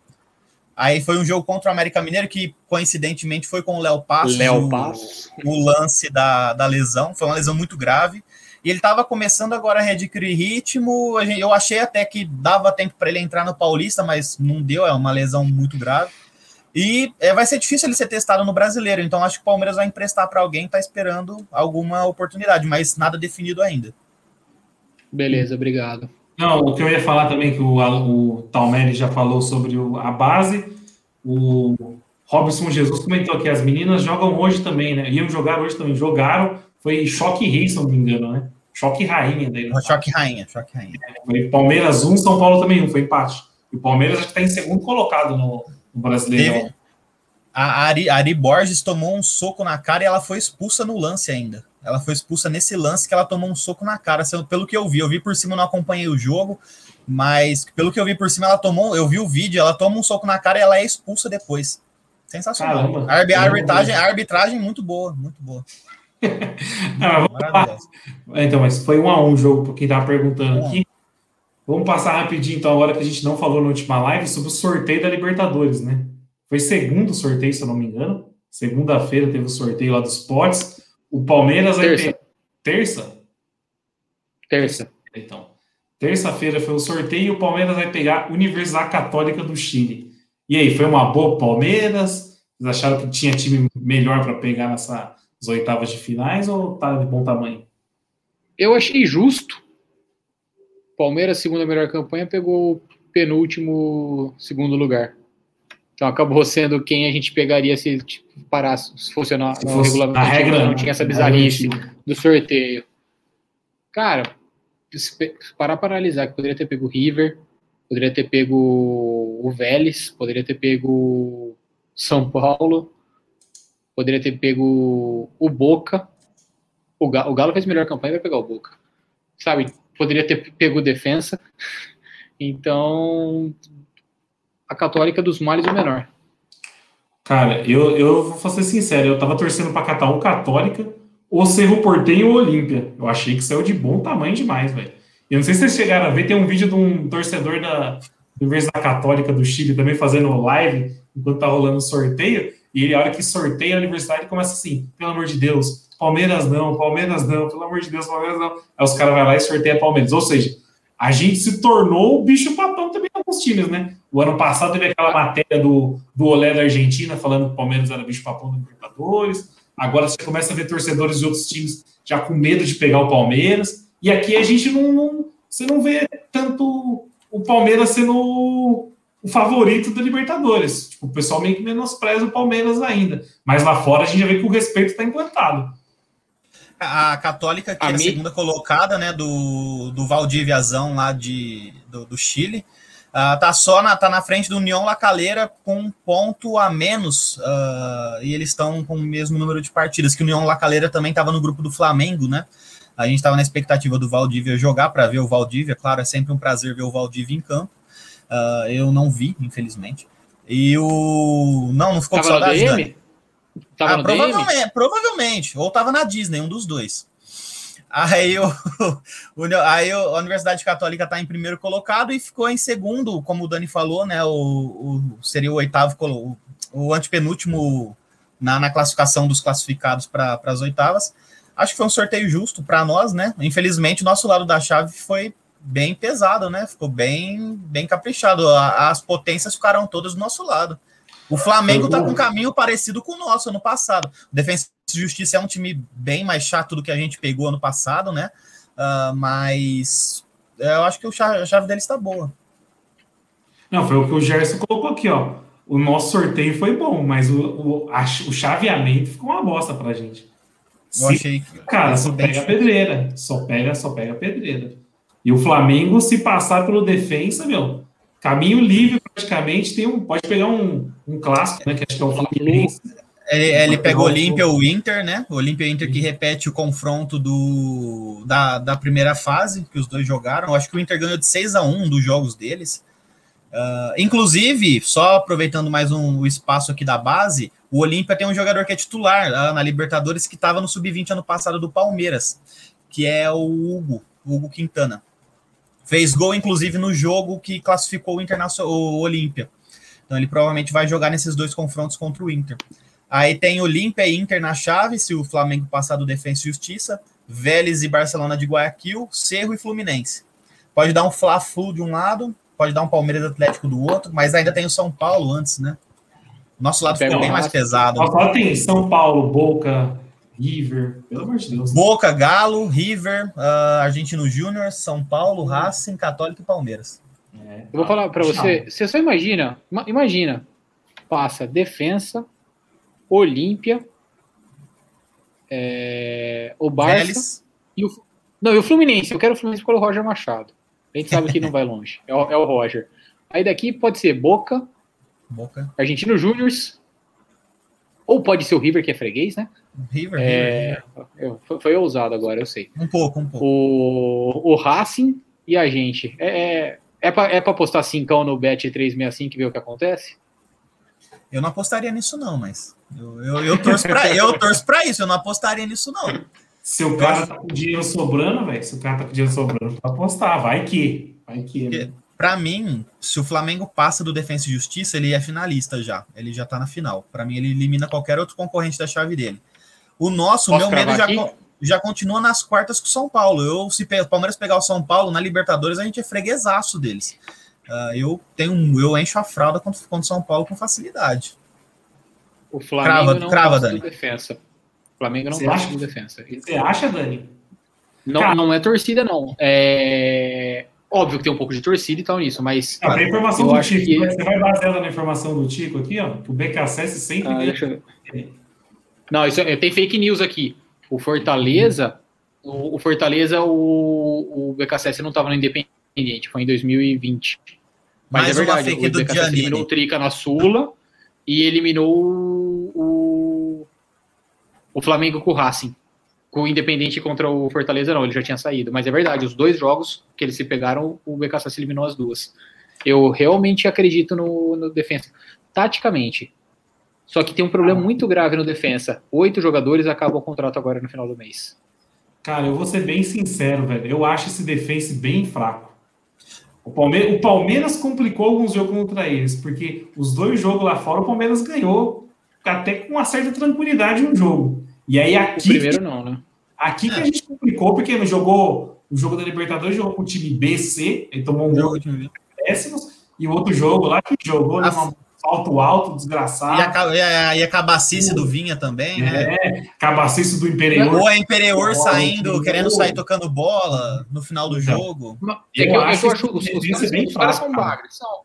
Aí foi um jogo contra o América Mineiro que coincidentemente foi com o Léo Passos, Léo Passos. O, o, lance da, da lesão, foi uma lesão muito grave. E ele estava começando agora a readquirir ritmo. Eu achei até que dava tempo para ele entrar no Paulista, mas não deu, é uma lesão muito grave. E é, vai ser difícil ele ser testado no brasileiro, então acho que o Palmeiras vai emprestar para alguém, está esperando alguma oportunidade, mas nada definido ainda. Beleza, obrigado. Não, o que eu ia falar também, que o, o Talmere já falou sobre o, a base, o Robson Jesus comentou que as meninas jogam hoje também, né? Iam jogar hoje também, jogaram, foi choque rei, se não me engano, né? Choque rainha daí. Né? Choque rainha, choque rainha. Foi Palmeiras 1, São Paulo também 1, foi empate. E o Palmeiras acho que está em segundo colocado no, brasileiro. Teve... A Ari, a Ari Borges tomou um soco na cara e ela foi expulsa no lance ainda. Ela foi expulsa nesse lance que ela tomou um soco na cara. Pelo que eu vi, eu vi por cima, não acompanhei o jogo, mas pelo que eu vi por cima, ela tomou. Eu vi o vídeo, ela toma um soco na cara e ela é expulsa depois. Sensacional. Caramba, a, arbitragem, arbitragem muito boa, muito boa. *laughs* não, então, mas foi um a um jogo, para quem estava perguntando aqui. Vamos passar rapidinho, então, agora que a gente não falou na última live, sobre o sorteio da Libertadores, né? Foi segundo sorteio, se eu não me engano. Segunda-feira teve o sorteio lá dos potes. O Palmeiras vai Terça. ter. Terça? Terça. Então. Terça-feira foi o sorteio e o Palmeiras vai pegar a Universidade Católica do Chile. E aí, foi uma boa Palmeiras? Vocês acharam que tinha time melhor para pegar nessas oitavas de finais ou tá de bom tamanho? Eu achei justo Palmeiras, segunda melhor campanha, pegou o penúltimo segundo lugar. Então acabou sendo quem a gente pegaria se tipo, parasse, se fosse na, se fosse regulamento. A regra não tinha essa bizarrice do sorteio. Cara, se parar para analisar, que poderia ter pego o River, poderia ter pego o Vélez, poderia ter pego São Paulo, poderia ter pego o Boca. O Galo, o Galo fez melhor campanha, vai pegar o Boca. Sabe? Poderia ter pego defensa. Então, a Católica dos males o menor. Cara, eu, eu vou ser sincero, eu tava torcendo para catar o Católica, ou Cerro Portenho ou Olímpia. Eu achei que saiu de bom tamanho demais, velho. Eu não sei se vocês chegaram a ver, tem um vídeo de um torcedor da Universidade Católica do Chile também fazendo live enquanto tá rolando o sorteio, e ele, a hora que sorteia a universidade, começa assim, pelo amor de Deus, Palmeiras não, Palmeiras não, pelo amor de Deus, Palmeiras não. Aí os caras vão lá e sorteiam Palmeiras. Ou seja, a gente se tornou o bicho papão também em alguns times, né? O ano passado teve aquela matéria do, do Olé da Argentina falando que o Palmeiras era bicho papão do Libertadores. Agora você começa a ver torcedores de outros times já com medo de pegar o Palmeiras. E aqui a gente não, não você não vê tanto o Palmeiras sendo o favorito da Libertadores. Tipo, o pessoal meio que menospreza o Palmeiras ainda. Mas lá fora a gente já vê que o respeito está implantado a Católica, que a é a segunda colocada, né, do, do Valdiviazão lá de, do, do Chile, uh, tá só na, tá na frente do União La Calera com um ponto a menos, uh, e eles estão com o mesmo número de partidas, que o União La Calera também estava no grupo do Flamengo, né, a gente estava na expectativa do Valdívia jogar para ver o Valdívia, claro, é sempre um prazer ver o Valdívia em campo, uh, eu não vi, infelizmente, e o... Não, não ficou com saudade, Dani? Tava Ah, no DM? provavelmente, provavelmente. Ou tava na Disney, um dos dois. Aí, o, *laughs* o- aí a Universidade Católica está em primeiro colocado e ficou em segundo, como o Dani falou, né? O, o- seria o oitavo, o, o antepenúltimo na, na classificação dos classificados para as oitavas. Acho que foi um sorteio justo para nós, né? Infelizmente, o nosso lado da chave foi bem pesado, né? Ficou bem, bem caprichado. A- As potências ficaram todas do nosso lado. O Flamengo tá com um caminho parecido com o nosso ano passado. O Defensa e Justiça é um time bem mais chato do que a gente pegou ano passado, né? Ah, mas eu acho que a chave deles está boa. Não, foi o que o Gerson colocou aqui, ó. O nosso sorteio foi bom, mas o, o, a- o chaveamento ficou uma bosta pra gente. Eu Se- achei que. cara, só pega pedreira. Só pega, só pega pedreira. E o Flamengo, se passar pelo defensa, meu, caminho livre praticamente, tem um, pode pegar um, um clássico, né? Que acho que é o Fluminense. Ele, ele pega o Olímpia o Inter, né? O Olímpia e o Inter que repete o confronto do, da, da primeira fase que os dois jogaram. Eu acho que o Inter ganhou de 6 a 1 dos jogos deles. Ah, inclusive, só aproveitando mais um o espaço aqui da base, o Olímpia tem um jogador que é titular lá na Libertadores que estava no Sub-20 ano passado do Palmeiras, que é o Hugo, Hugo Quintana. Fez gol, inclusive, no jogo que classificou o, Internacional, o Olímpia. Então ele provavelmente vai jogar nesses dois confrontos contra o Inter. Aí tem Olímpia e Inter na chave, se o Flamengo passar do Defensa e Justiça, Vélez e Barcelona de Guayaquil, Cerro e Fluminense. Pode dar um Fla-Flu de um lado, pode dar um Palmeiras Atlético do outro, mas ainda tem o São Paulo antes, né? Nosso lado ficou o bem mais pesado. Só tem São Paulo, Boca, River. Pelo amor de Deus. Boca, Galo, River, ah, Argentino Júnior, São Paulo, Racing, Católico e Palmeiras. É. Eu vou falar pra você, você só imagina, ima- imagina, passa Defensa, Olímpia, é, o Barça Vélez, e o, não, e o Fluminense. Eu quero o Fluminense pelo Roger Machado. A gente sabe que não vai longe. É o, é o Roger. Aí daqui pode ser Boca, Boca, Argentino Júnior, ou pode ser o River, que é freguês, né? River, River, É, River. eu- foi, foi ousado agora, eu sei. Um pouco, um pouco. O, o Racing e a gente. É, é, é pra, é pra postar 5 no Bet365 e ver o que acontece? Eu não apostaria nisso, não, mas. Eu, eu, eu torço pra, eu torço pra isso, eu não apostaria nisso, não. Se o cara tá com dinheiro sobrando, velho, se o cara tá com dinheiro sobrando, pra apostar, vai que. Vai que. né? Pra mim, se o Flamengo passa do Defensa e Justiça, ele é finalista já. Ele já tá na final. Pra mim, ele elimina qualquer outro concorrente da chave dele. O nosso, o Posso meu medo já, já continua nas quartas com o São Paulo. Eu, se o Palmeiras pegar o São Paulo na Libertadores, a gente é freguesaço deles. Ah, eu tenho eu encho a fralda contra, contra o São Paulo com facilidade. O Flamengo Crava- não crava, Dani. do defensa. O Flamengo não Você passa acha? do defensa. Você acha, Dani? Não, Cara- não é torcida, não. É óbvio que tem um pouco de torcida e tal nisso, mas. Ah, tem informação do Tico. que- Você vai baseada na informação do Tico aqui, ó. O BKSS sempre Ah, deixa eu- Não, isso é- tem fake news aqui. O Fortaleza, o, o Fortaleza, o, o BKSS não estava no Independente, foi em 2020. Mas Mais é verdade, o BKSS eliminou o Trica na Sula e eliminou o, o Flamengo com o Racing. Com o Independente contra o Fortaleza, não, ele já tinha saído. Mas é verdade, os dois jogos que eles se pegaram, o BKSS eliminou as duas. Eu realmente acredito no, no defensa. Taticamente. Só que tem um problema muito grave no defensa. Oito jogadores acabam o contrato agora no final do mês. Cara, eu vou ser bem sincero, velho. Eu acho esse defense bem fraco. O Palmeiras, o Palmeiras complicou alguns jogos contra eles, porque os dois jogos lá fora o Palmeiras ganhou até com uma certa tranquilidade um jogo. E aí O aqui, primeiro não, né? aqui que a gente complicou, porque jogou o jogo da Libertadores, jogou com o time BC, ele tomou um gol de péssimos, e o outro jogo lá que jogou A- num salto alto, E desgraçado, a, ca- e a, e a cabacice do Vinha também, né? é, cabaciço do Imperior. Ou a Imperior Bola, saindo, querendo sair tocando bola no final do Então. jogo. É que Eu eu, é que acho eu acho que os, os, isso é caras, bem os caras são bagres, são.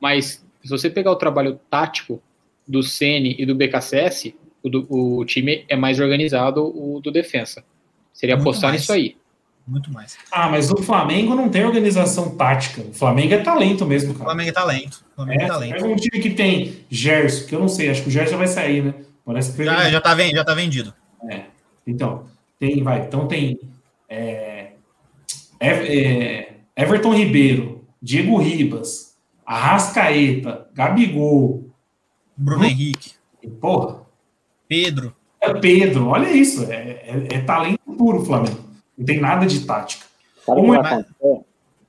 Mas se você pegar o trabalho tático do Ceni e do BKSS, o, do- o time é mais organizado, o do defensa. Seria Muito apostar mais. nisso aí. Muito mais. Ah, mas o Flamengo não tem organização tática. O Flamengo é talento mesmo, O cara. Flamengo é talento. O Flamengo é, É, talento. pega um time que tem Gerson, que eu não sei, acho que o Gerson já vai sair, né? Parece que Já, já, tá, já tá vendido. É. Então, tem, vai. Então tem é, Ev- é, Everton Ribeiro, Diego Ribas, Arrascaeta, Gabigol. Bruno Henrique. Porra, Pedro. É Pedro, olha isso. É, é, é talento puro, Flamengo. Não tem nada de tática. Sabe que é- vai acontecer?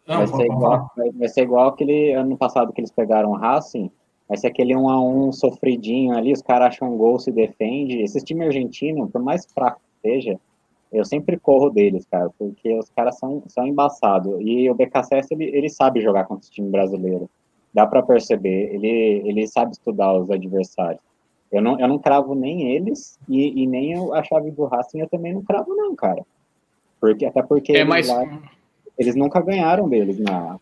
Não, Vai pode ser, igual, vai, vai ser igual aquele ano passado que eles pegaram o Racing. Vai ser aquele 1 a 1 sofridinho ali, os caras acham um gol, se defende. Esse time argentino, por mais fraco que seja, eu sempre corro deles, cara, porque os caras são, são embaçados. E o BKSS, ele, ele sabe jogar contra esse time brasileiro. Dá pra perceber. Ele, ele sabe estudar os adversários. Eu não, eu não cravo nem eles e, e nem a chave do Racing eu também não cravo, não, cara. Porque, até porque É eles mais. lá- eles nunca ganharam deles na,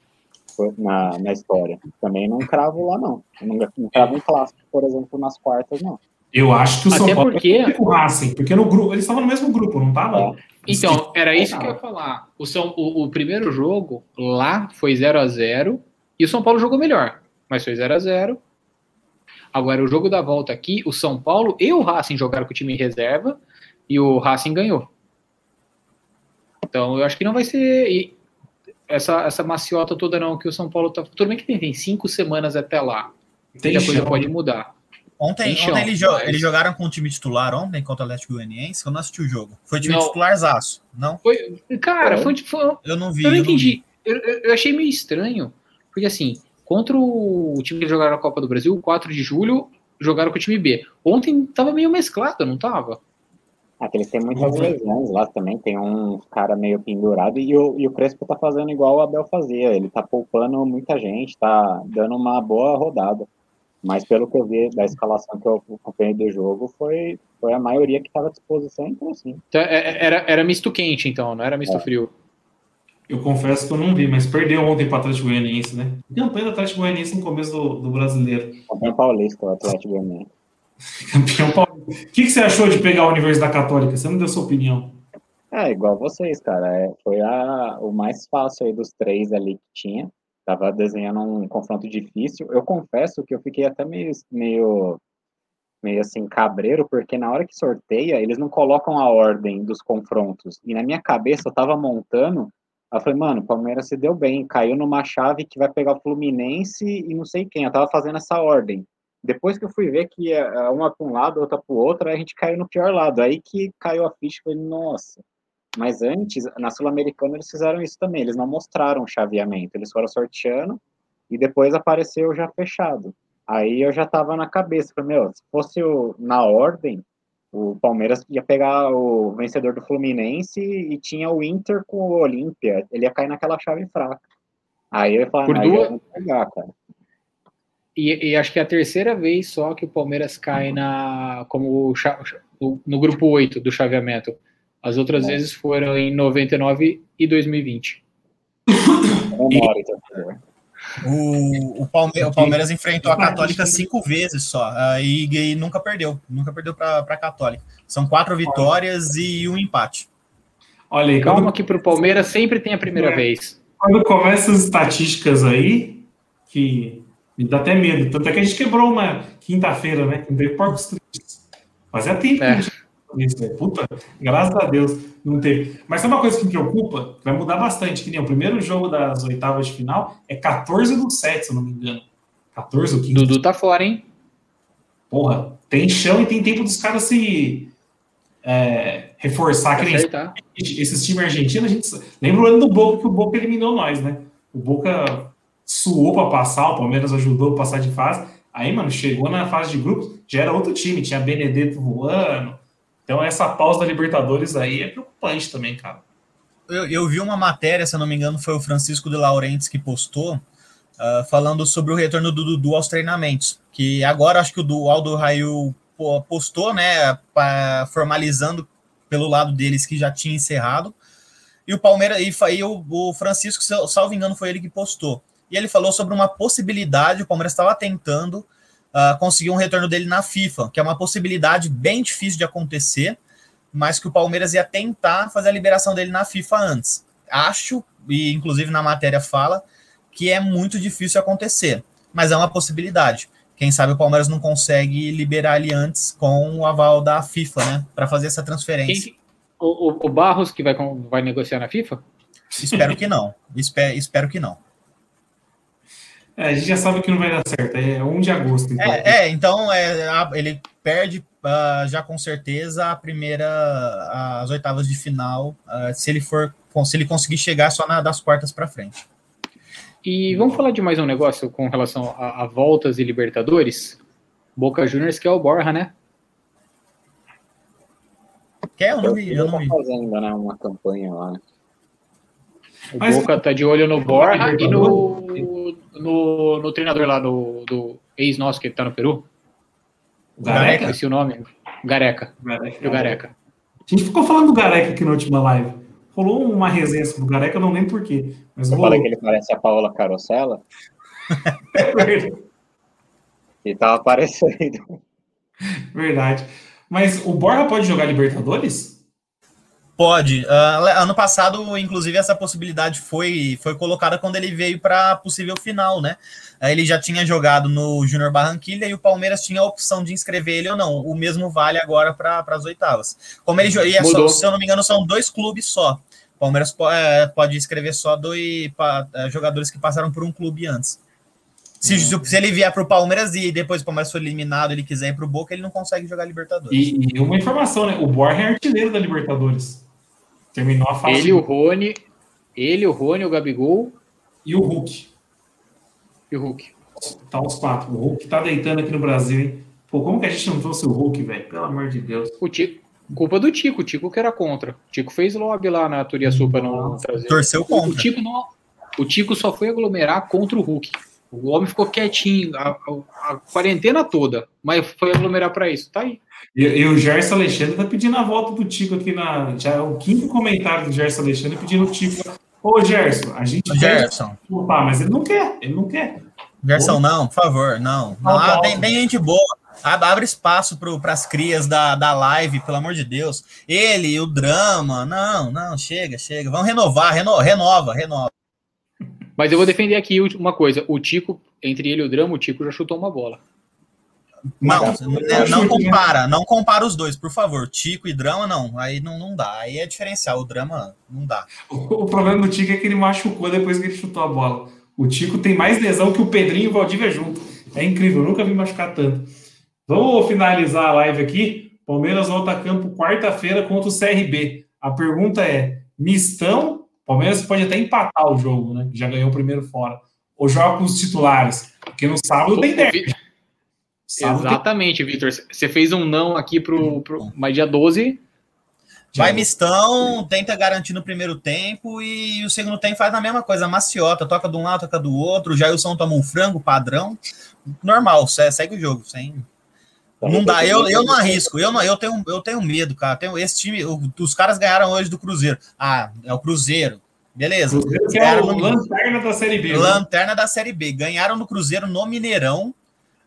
na, na história. Também não cravo lá, não. Eu não, não cravo um clássico, por exemplo, nas quartas, não. Eu acho que o São Até Paulo porque- vai com o Racing, porque no grupo, eles estavam no mesmo grupo, não estavam? Então, era isso que eu ia falar. O, São, o, o primeiro jogo lá foi 0 a 0 e o São Paulo jogou melhor, mas foi 0 a 0 Agora, o jogo da volta aqui, o São Paulo e o Racing jogaram com o time em reserva e o Racing ganhou. Então, eu acho que não vai ser essa, essa maciota toda, não, que o São Paulo tá. Tudo bem que tem, tem cinco semanas até lá. Tem Muita coisa pode mudar. Ontem, Tem chão, ontem eles, jo- mas- eles jogaram com o time titular ontem contra o Atlético Goianiense, que eu não assisti o jogo. Foi time Não. titularzaço. Não, Foi, cara, foi, foi, eu não vi. Eu não eu entendi. Eu, eu- eu achei meio estranho. Porque assim, contra o time que jogaram a Copa do Brasil, 4 de julho, jogaram com o time B. Ontem tava meio mesclado, não tava? Ah, que eles têm muitas lesões lá também, tem um cara meio pendurado, e o, e o Crespo tá fazendo igual o Abel fazia, ele tá poupando muita gente, tá dando uma boa rodada. Mas pelo que eu vi da escalação que eu acompanhei do jogo, foi, foi a maioria que estava à disposição, então assim. Então, é- é- Era, era misto quente, então, não era misto É. frio. Eu confesso que eu não vi, mas perdeu ontem para o Atlético Goianiense, né? Campanha do Atlético Goianiense no começo do, do brasileiro. Campeão paulista, o Atlético Goianiense. *laughs* Campeão paulista. O que, que você achou de pegar a Universidade Católica? Você não deu sua opinião. É, igual vocês, cara. É, foi a, o mais fácil aí dos três ali que tinha. Tava desenhando um confronto difícil. Eu confesso que eu fiquei até meio, meio, meio assim, cabreiro, porque na hora que sorteia, eles não colocam a ordem dos confrontos. E na minha cabeça, eu tava montando, eu falei, mano, o Palmeiras se deu bem, caiu numa chave que vai pegar o Fluminense e não sei quem. Eu tava fazendo essa ordem. Depois que eu fui ver que ia uma para um lado, outra para o outro, aí a gente caiu no pior lado. Aí que caiu a ficha, eu falei, nossa. Mas antes, na Sul-Americana, eles fizeram isso também. Eles não mostraram o chaveamento. Eles foram sorteando e depois apareceu já fechado. Aí eu já tava na cabeça. Falei, meu, se fosse o, na ordem, o Palmeiras ia pegar o vencedor do Fluminense e tinha o Inter com o Olímpia. Ele ia cair naquela chave fraca. Aí eu ia falar, Por duas- pegar, cara. E, e acho que é a terceira vez só que o Palmeiras cai na como o no, grupo 8 do chaveamento. As outras É. vezes foram em 99 e 2020. Memória, torcedor. O, o, Palme- o Palmeiras enfrentou a Católica cinco vezes só aí e nunca perdeu. Nunca perdeu para a Católica. São quatro vitórias e um empate. Olha aí, Calma quando, que pro Palmeiras sempre tem a primeira É. vez. quando começa as estatísticas aí, que me dá até medo. Tanto é que a gente quebrou uma quinta-feira, né? Veio Porcos Tristes. Fazia tempo É. gente fazia isso, né? Puta, graças a Deus não teve. Mas sabe uma coisa que me preocupa? Que vai mudar bastante. Que nem o primeiro jogo das oitavas de final é 14 do 7, se eu não me engano. 14 ou 15. Dudu tá fora, hein? Porra, tem chão e tem tempo dos caras se é, reforçar. Que nem esses times argentinos, a gente lembra o ano do Boca que o Boca eliminou nós, né? O Boca suou para passar, o Palmeiras ajudou a passar de fase. Aí, mano, chegou na fase de grupos, já era outro time, tinha Benedetto voando. Então, essa pausa da Libertadores aí é preocupante também, cara. Eu, eu vi uma matéria, se eu não me engano, foi o Francisco de Laurentiis que postou, ah, falando sobre o retorno do Dudu aos treinamentos. Que agora acho que o do Aldo Raio postou, né, pa- formalizando pelo lado deles que já tinha encerrado. E o Palmeiras, e, e o, o Francisco, salvo engano, foi ele que postou. E ele falou sobre uma possibilidade, o Palmeiras estava tentando ah, conseguir um retorno dele na FIFA, que é uma possibilidade bem difícil de acontecer, mas que o Palmeiras ia tentar fazer a liberação dele na FIFA antes. Acho, e inclusive na matéria fala, que é muito difícil acontecer, mas é uma possibilidade. Quem sabe o Palmeiras não consegue liberar ele antes com o aval da FIFA, né, para fazer essa transferência. Quem- o, o- Barros que vai, vai negociar na FIFA? Espero que não. Espero, espero que não. É, a gente já sabe que não vai dar certo, é 1 de agosto. Então. É, é, então é, a- ele perde uh, já com certeza a primeira, as oitavas de final, uh, se ele for, se ele conseguir chegar só na, das quartas para frente. E vamos falar de mais um negócio com relação a, a voltas e Libertadores. Boca Juniors que é o Borja, né? Quer? Eu não vi. Eu não vi. fazendo né, uma campanha lá. Né? O Mas... Boca tá de olho no Borja e no, no, no, treinador lá do, do ex nosso que tá no Peru. Gareca? Esqueci o nome. Gareca. Gareca. O Gareca. A gente ficou falando do Gareca aqui na última live. Rolou uma resenha sobre o Gareca, eu não lembro porquê. Mas Você rolou. fala que ele parece a Paola Carosella? *laughs* é verdade. Ele tava aparecendo. Verdade. Mas o Borja pode jogar Libertadores? Pode. Uh, ano passado, inclusive, essa possibilidade foi, foi colocada quando ele veio para possível final, né? Uh, ele já tinha jogado no Júnior Barranquilha e o Palmeiras tinha a opção de inscrever ele ou não. O mesmo vale agora para as oitavas. Como ele e é só, se eu não me engano, são dois clubes só. O Palmeiras pode, é, pode inscrever só dois pa, é, jogadores que passaram por um clube antes. Se, hum. se, ele vier para o Palmeiras e depois o Palmeiras for eliminado, ele quiser ir para o Boca, ele não consegue jogar Libertadores. E, e uma informação, né? O Borja é artilheiro da Libertadores. Terminou a fase. Ele, o Rony, ele, o Rony, o Gabigol. E o Hulk. E o Hulk. Tá os quatro. O Hulk tá deitando aqui no Brasil, hein? Pô, como que a gente não trouxe o Hulk, velho? Pelo amor de Deus. O Tico. Culpa do Tico, o Tico que era contra. O Tico fez lobby lá na Turiaçu para não trazer. Torceu contra. O Tico, não, o Tico só foi aglomerar contra o Hulk. O homem ficou quietinho a, a, a quarentena toda, mas foi aglomerar para isso. Tá aí. E, e, o Gerson Alexandre tá pedindo a volta do Tico aqui na. Já é o quinto comentário do Gerson Alexandre pedindo o Tico. Ô, Gerson, a gente. Gerson. Quer... mas ele não quer, ele não quer. Gerson, não, por favor, não. não ah, tem, tem gente boa. Abre espaço para as crias da, da live, pelo amor de Deus. Ele, o drama, não, não, chega, chega. Vamos renovar, reno, renova, renova. Mas eu vou defender aqui uma coisa: o Tico, entre ele e o drama, o Tico já chutou uma bola. Não, não, não compara, não compara os dois, por favor. Tico e drama, não. Aí não, não dá. Aí é diferencial. O drama não dá. O, o problema do Tico é que ele machucou depois que ele chutou a bola. O Tico tem mais lesão que o Pedrinho e o Valdívia junto. É incrível, eu nunca vi machucar tanto. Vamos finalizar a live aqui. Palmeiras volta a campo quarta-feira contra o CRB. A pergunta é: mistão? Palmeiras pode até empatar o jogo, né? Já ganhou o primeiro fora. Ou joga com os titulares? Porque no sábado tem 10. Exatamente, tem... Vitor. Você fez um não aqui pro, pro mais dia 12. Vai mistão, tenta garantir no primeiro tempo e o segundo tempo faz a mesma coisa, maciota, toca de um lado, toca do outro. O Jailson toma um frango padrão, normal, segue o jogo, sem, não dá, eu, eu não arrisco, eu, não, eu, tenho, eu tenho medo, cara. Tenho, esse time, os caras ganharam hoje do Cruzeiro. Ah, é o Cruzeiro. Beleza. Cruzeiro que é o no, Lanterna da Série B. Né? Lanterna né? da Série B. Ganharam no Cruzeiro no Mineirão,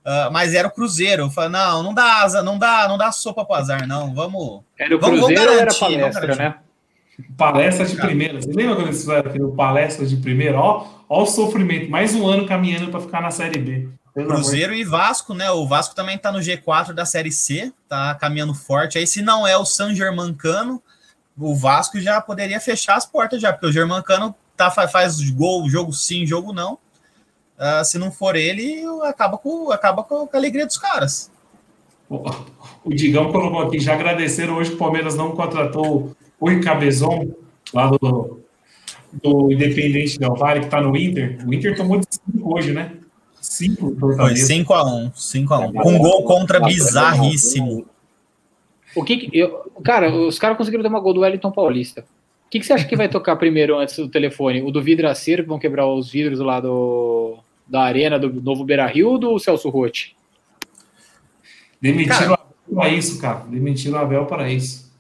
uh, mas era o Cruzeiro. Eu falei, não, não dá asa, não dá, não dá sopa pro azar, não. Vamos. Era o Cruzeiro vamos garantir, era palestra, né? Palestra de primeira. Você lembra quando eles fizeram palestra de primeira? Ó, ó o sofrimento. Mais um ano caminhando para ficar na Série B. Cruzeiro e Vasco, né? O Vasco também tá no G4 da Série C, tá caminhando forte. Aí, se não é o San Germancano, o Vasco já poderia fechar as portas já, porque o Germancano tá, faz gol, jogo sim, jogo não. Uh, se não for ele, acaba com, acaba com a alegria dos caras. O Digão colocou aqui, já agradeceram hoje que o Palmeiras não contratou o Cabezon, lá do, do Independente Del Vale, que tá no Inter. O Inter tomou de 5 hoje, né? 5 Foi 5x1. 5x1. Com um gol contra bizarríssimo. O que, que eu, cara, os caras conseguiram tomar gol do Wellington Paulista. O que, que você acha que vai tocar primeiro antes do telefone? O do vidraceiro, que vão quebrar os vidros lá do, da arena do novo Beira Rio ou do Celso Rotti? Demitiram cara, o Abel para isso, cara. Demitiram o Abel para isso.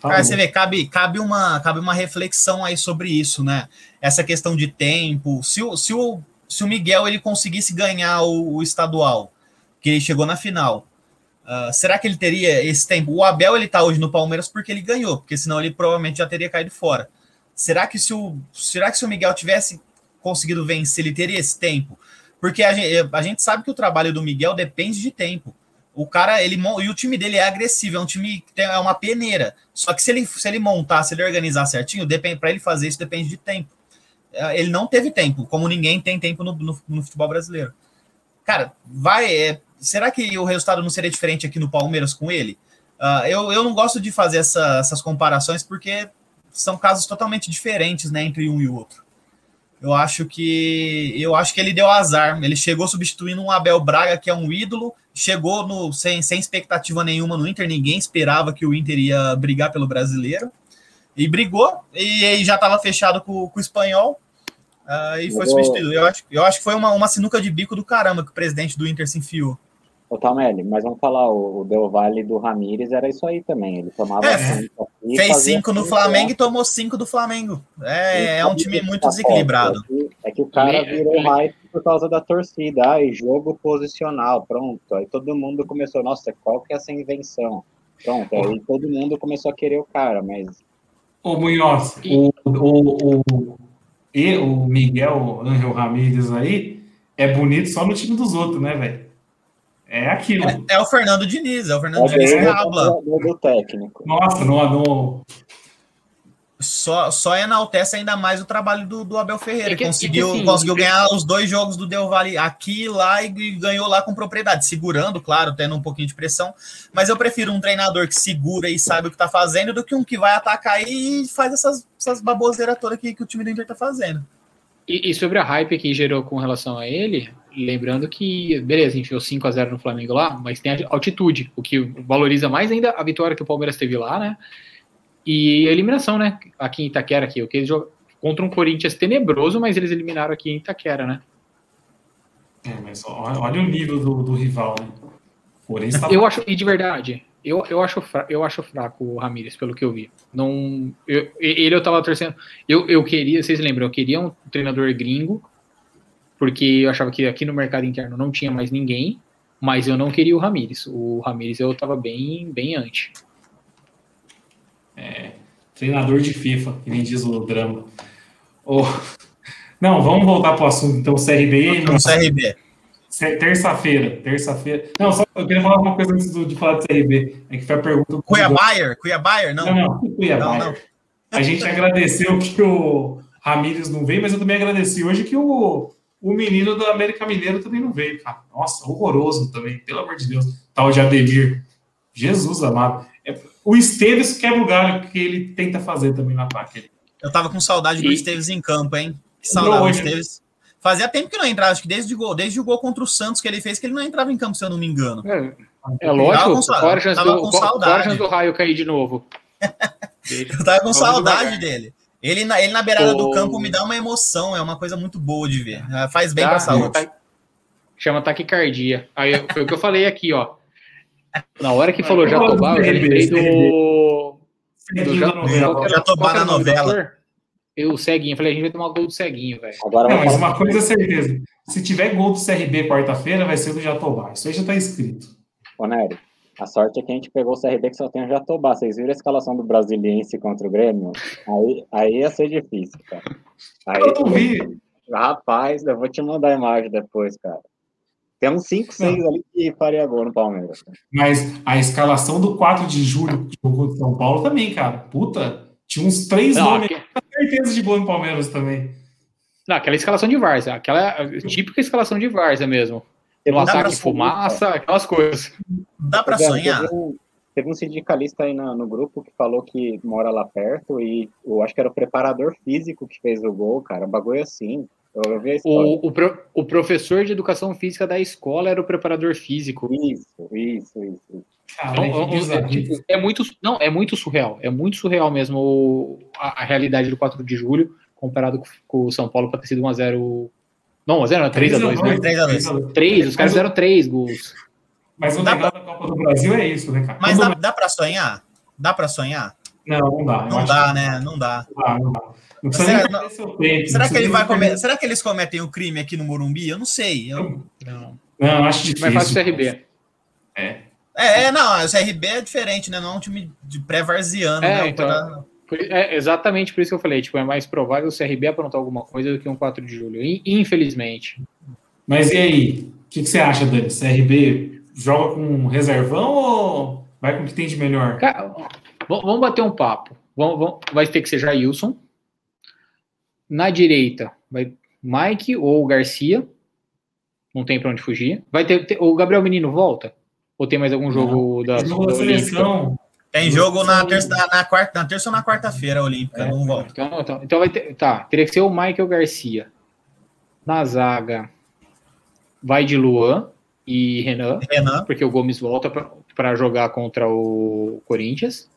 Tá cara, você vê, cabe, cabe, uma, cabe uma reflexão aí sobre isso, né? Essa questão de tempo. Se o, se o se o Miguel ele conseguisse ganhar o, o estadual, que ele chegou na final, uh, será que ele teria esse tempo? O Abel ele tá hoje no Palmeiras porque ele ganhou, porque senão ele provavelmente já teria caído fora. Será que se o, será que se o Miguel tivesse conseguido vencer, ele teria esse tempo? Porque a gente, a gente sabe que o trabalho do Miguel depende de tempo. O cara, ele e o time dele é agressivo, é um time que tem, é uma peneira. Só que se ele, se ele montar, se ele organizar certinho, para ele fazer isso depende de tempo. É, ele não teve tempo, como ninguém tem tempo no, no, no futebol brasileiro. Cara, vai. É, será que o resultado não seria diferente aqui no Palmeiras com ele? Uh, eu, eu não gosto de fazer essa, essas comparações porque são casos totalmente diferentes, né, entre um e o outro. Eu acho que eu acho que ele deu azar. Ele chegou substituindo um Abel Braga, que é um ídolo, chegou no, sem, sem expectativa nenhuma no Inter, ninguém esperava que o Inter ia brigar pelo brasileiro. E brigou, e, e já estava fechado com, com, o espanhol. Uh, e foi substituído. Eu acho, eu acho que foi uma, uma sinuca de bico do caramba que o presidente do Inter se enfiou. Ô, Tamelli, mas vamos falar, o, o Del Valle do Ramires era isso aí também. Ele tomava é, cinco aqui, fez cinco no Flamengo e tomou cinco do Flamengo. É, é um time muito desequilibrado. É que, é que o cara virou hype por causa da torcida. Ai, jogo posicional, pronto. Aí todo mundo começou, nossa, qual que é essa invenção? Pronto, aí todo mundo começou a querer o cara, mas. Ô, Munhoz, o, o, o, e o Miguel Angel Ramírez aí é bonito só no time dos outros, né, velho? É aquilo. É, é, o Fernando Diniz, é o Fernando é Diniz que habla. Do técnico. Nossa, não, não. Só, só enaltece ainda mais o trabalho do, do Abel Ferreira. É que, conseguiu, que, assim, conseguiu ganhar os dois jogos do Del Valle aqui e lá e, e ganhou lá com propriedade, segurando, claro, tendo um pouquinho de pressão. Mas eu prefiro um treinador que segura e sabe o que tá fazendo do que um que vai atacar e faz essas, essas baboseiras todas que, que o time do Inter tá fazendo. E, e, sobre a hype que gerou com relação a ele, lembrando que, beleza, enfiou 5 a 0 no Flamengo lá, mas tem a altitude, o que valoriza mais ainda a vitória que o Palmeiras teve lá, né? E a eliminação, né? Aqui em Itaquera, aqui, o que eles jogam contra um Corinthians tenebroso, mas eles eliminaram aqui em Itaquera, né? É, mas olha, o nível do, do rival, né? Porém, tá... Eu acho, e de verdade, eu, eu, acho, fra, eu acho fraco o Ramires, pelo que eu vi. Não, eu, ele eu tava torcendo. Eu, eu queria, vocês lembram, eu queria um treinador gringo, porque eu achava que aqui no mercado interno não tinha mais ninguém, mas eu não queria o Ramires. O Ramires eu tava bem, bem antes. É, treinador de FIFA, que nem diz o drama. Oh, *laughs* não, vamos voltar para o assunto, então, CRB. No CRB. Terça-feira, terça-feira. Não, só eu queria falar uma coisa antes de falar do CRB. É que foi a pergunta. Cuiabayer? Cuiabayer? Não. Não, não, Cuiabayer. Não, não. A gente agradeceu que o Ramires não veio, mas eu também agradeci hoje que o, o menino do América Mineiro também não veio, cara. Nossa, horroroso também, pelo amor de Deus. Tal de Ademir. Jesus amado. É, o Esteves quebra o galho que ele tenta fazer também no ataque. Eu tava com saudade do Esteves em campo, hein? Que saudade do Esteves. Fazia tempo que não entrava, acho que desde o gol, desde o gol contra o Santos que ele fez, que ele não entrava em campo, se eu não me engano. É, é lógico, qual a chance do, do raio cair de novo? *laughs* eu tava com saudade dele. Ele na, ele na beirada do campo me dá uma emoção, é uma coisa muito boa de ver. É, faz bem para a saúde. Tá, chama taquicardia. Aí foi o que eu falei aqui, ó. Na hora que falou Jatobá, eu já lembrei do. do Jatobá na novela. Eu, o ceguinho, eu falei, a gente vai tomar gol do ceguinho, velho. Agora não, mas uma coisa é certeza. Se tiver gol do CRB quarta-feira, vai ser do Jatobá. Isso aí já tá escrito. Ô, Nery, a sorte é que a gente pegou o CRB que só tem o Jatobá. Vocês viram a escalação do Brasiliense contra o Grêmio? Aí, aí ia ser difícil, cara. Aí, eu não vi. Rapaz, eu vou te mandar a imagem depois, cara. Tem uns 5, 6 ali que faria gol no Palmeiras. Mas a escalação do 4 de julho que jogou de São Paulo também, cara. Puta, tinha uns três não, nomes. Aqui... certeza de gol no Palmeiras também. Não, aquela escalação de Varsa, aquela típica escalação de Varsa mesmo. No ataque fumaça, aquelas coisas. Dá pra sonhar? Teve um, teve um sindicalista aí no, no, grupo que falou que mora lá perto e eu acho que era o preparador físico que fez o gol, cara. Um bagulho assim. Eu vi a o, o, pro, o, professor de educação física da escola era o preparador físico. Isso, isso, isso. é, é, muito, não, é muito surreal. É muito surreal mesmo a, a realidade do 4 de julho comparado com, com o São Paulo para ter sido 1x0. Não, 1x0, 3x2, né? 3x2. 3, os caras fizeram 3 gols. Mas o dá legal pra... da Copa do Brasil é isso, né, cara? Mas dá, dá para sonhar? Dá para sonhar? Não, não dá. Não dá, né? Não dá. Não dá, não dá. Não será, não, tempo, será que ele vai comer, será que eles cometem o crime aqui no Morumbi? Eu não sei. Eu... Não. Não, acho difícil. Mas faz o CRB. É. É, é, não, o CRB é diferente, né? Não é um time de pré-varziano, é, né? Então, é exatamente por isso que eu falei, tipo, é mais provável o CRB aprontar alguma coisa do que um 4 de julho, infelizmente. Mas e aí? O que, que você acha, Dani? CRB joga com reservão ou vai com o que tem de melhor? Cara, vamos bater um papo. Vamos, vamos, vai ter que ser Jailson. Na direita, vai Mike ou Garcia. Não tem para onde fugir. Vai ter, ter, o Gabriel Menino volta? Ou tem mais algum jogo da, Jogo da da Olímpica? Tem jogo na terça, na, quarta, na terça ou na quarta-feira, Olímpica, É. não volta. Então, então, então vai ter. Tá, teria que ser o Michael Garcia. Na zaga, vai de Luan e Renan, Renan, porque o Gomes volta para jogar contra o Corinthians.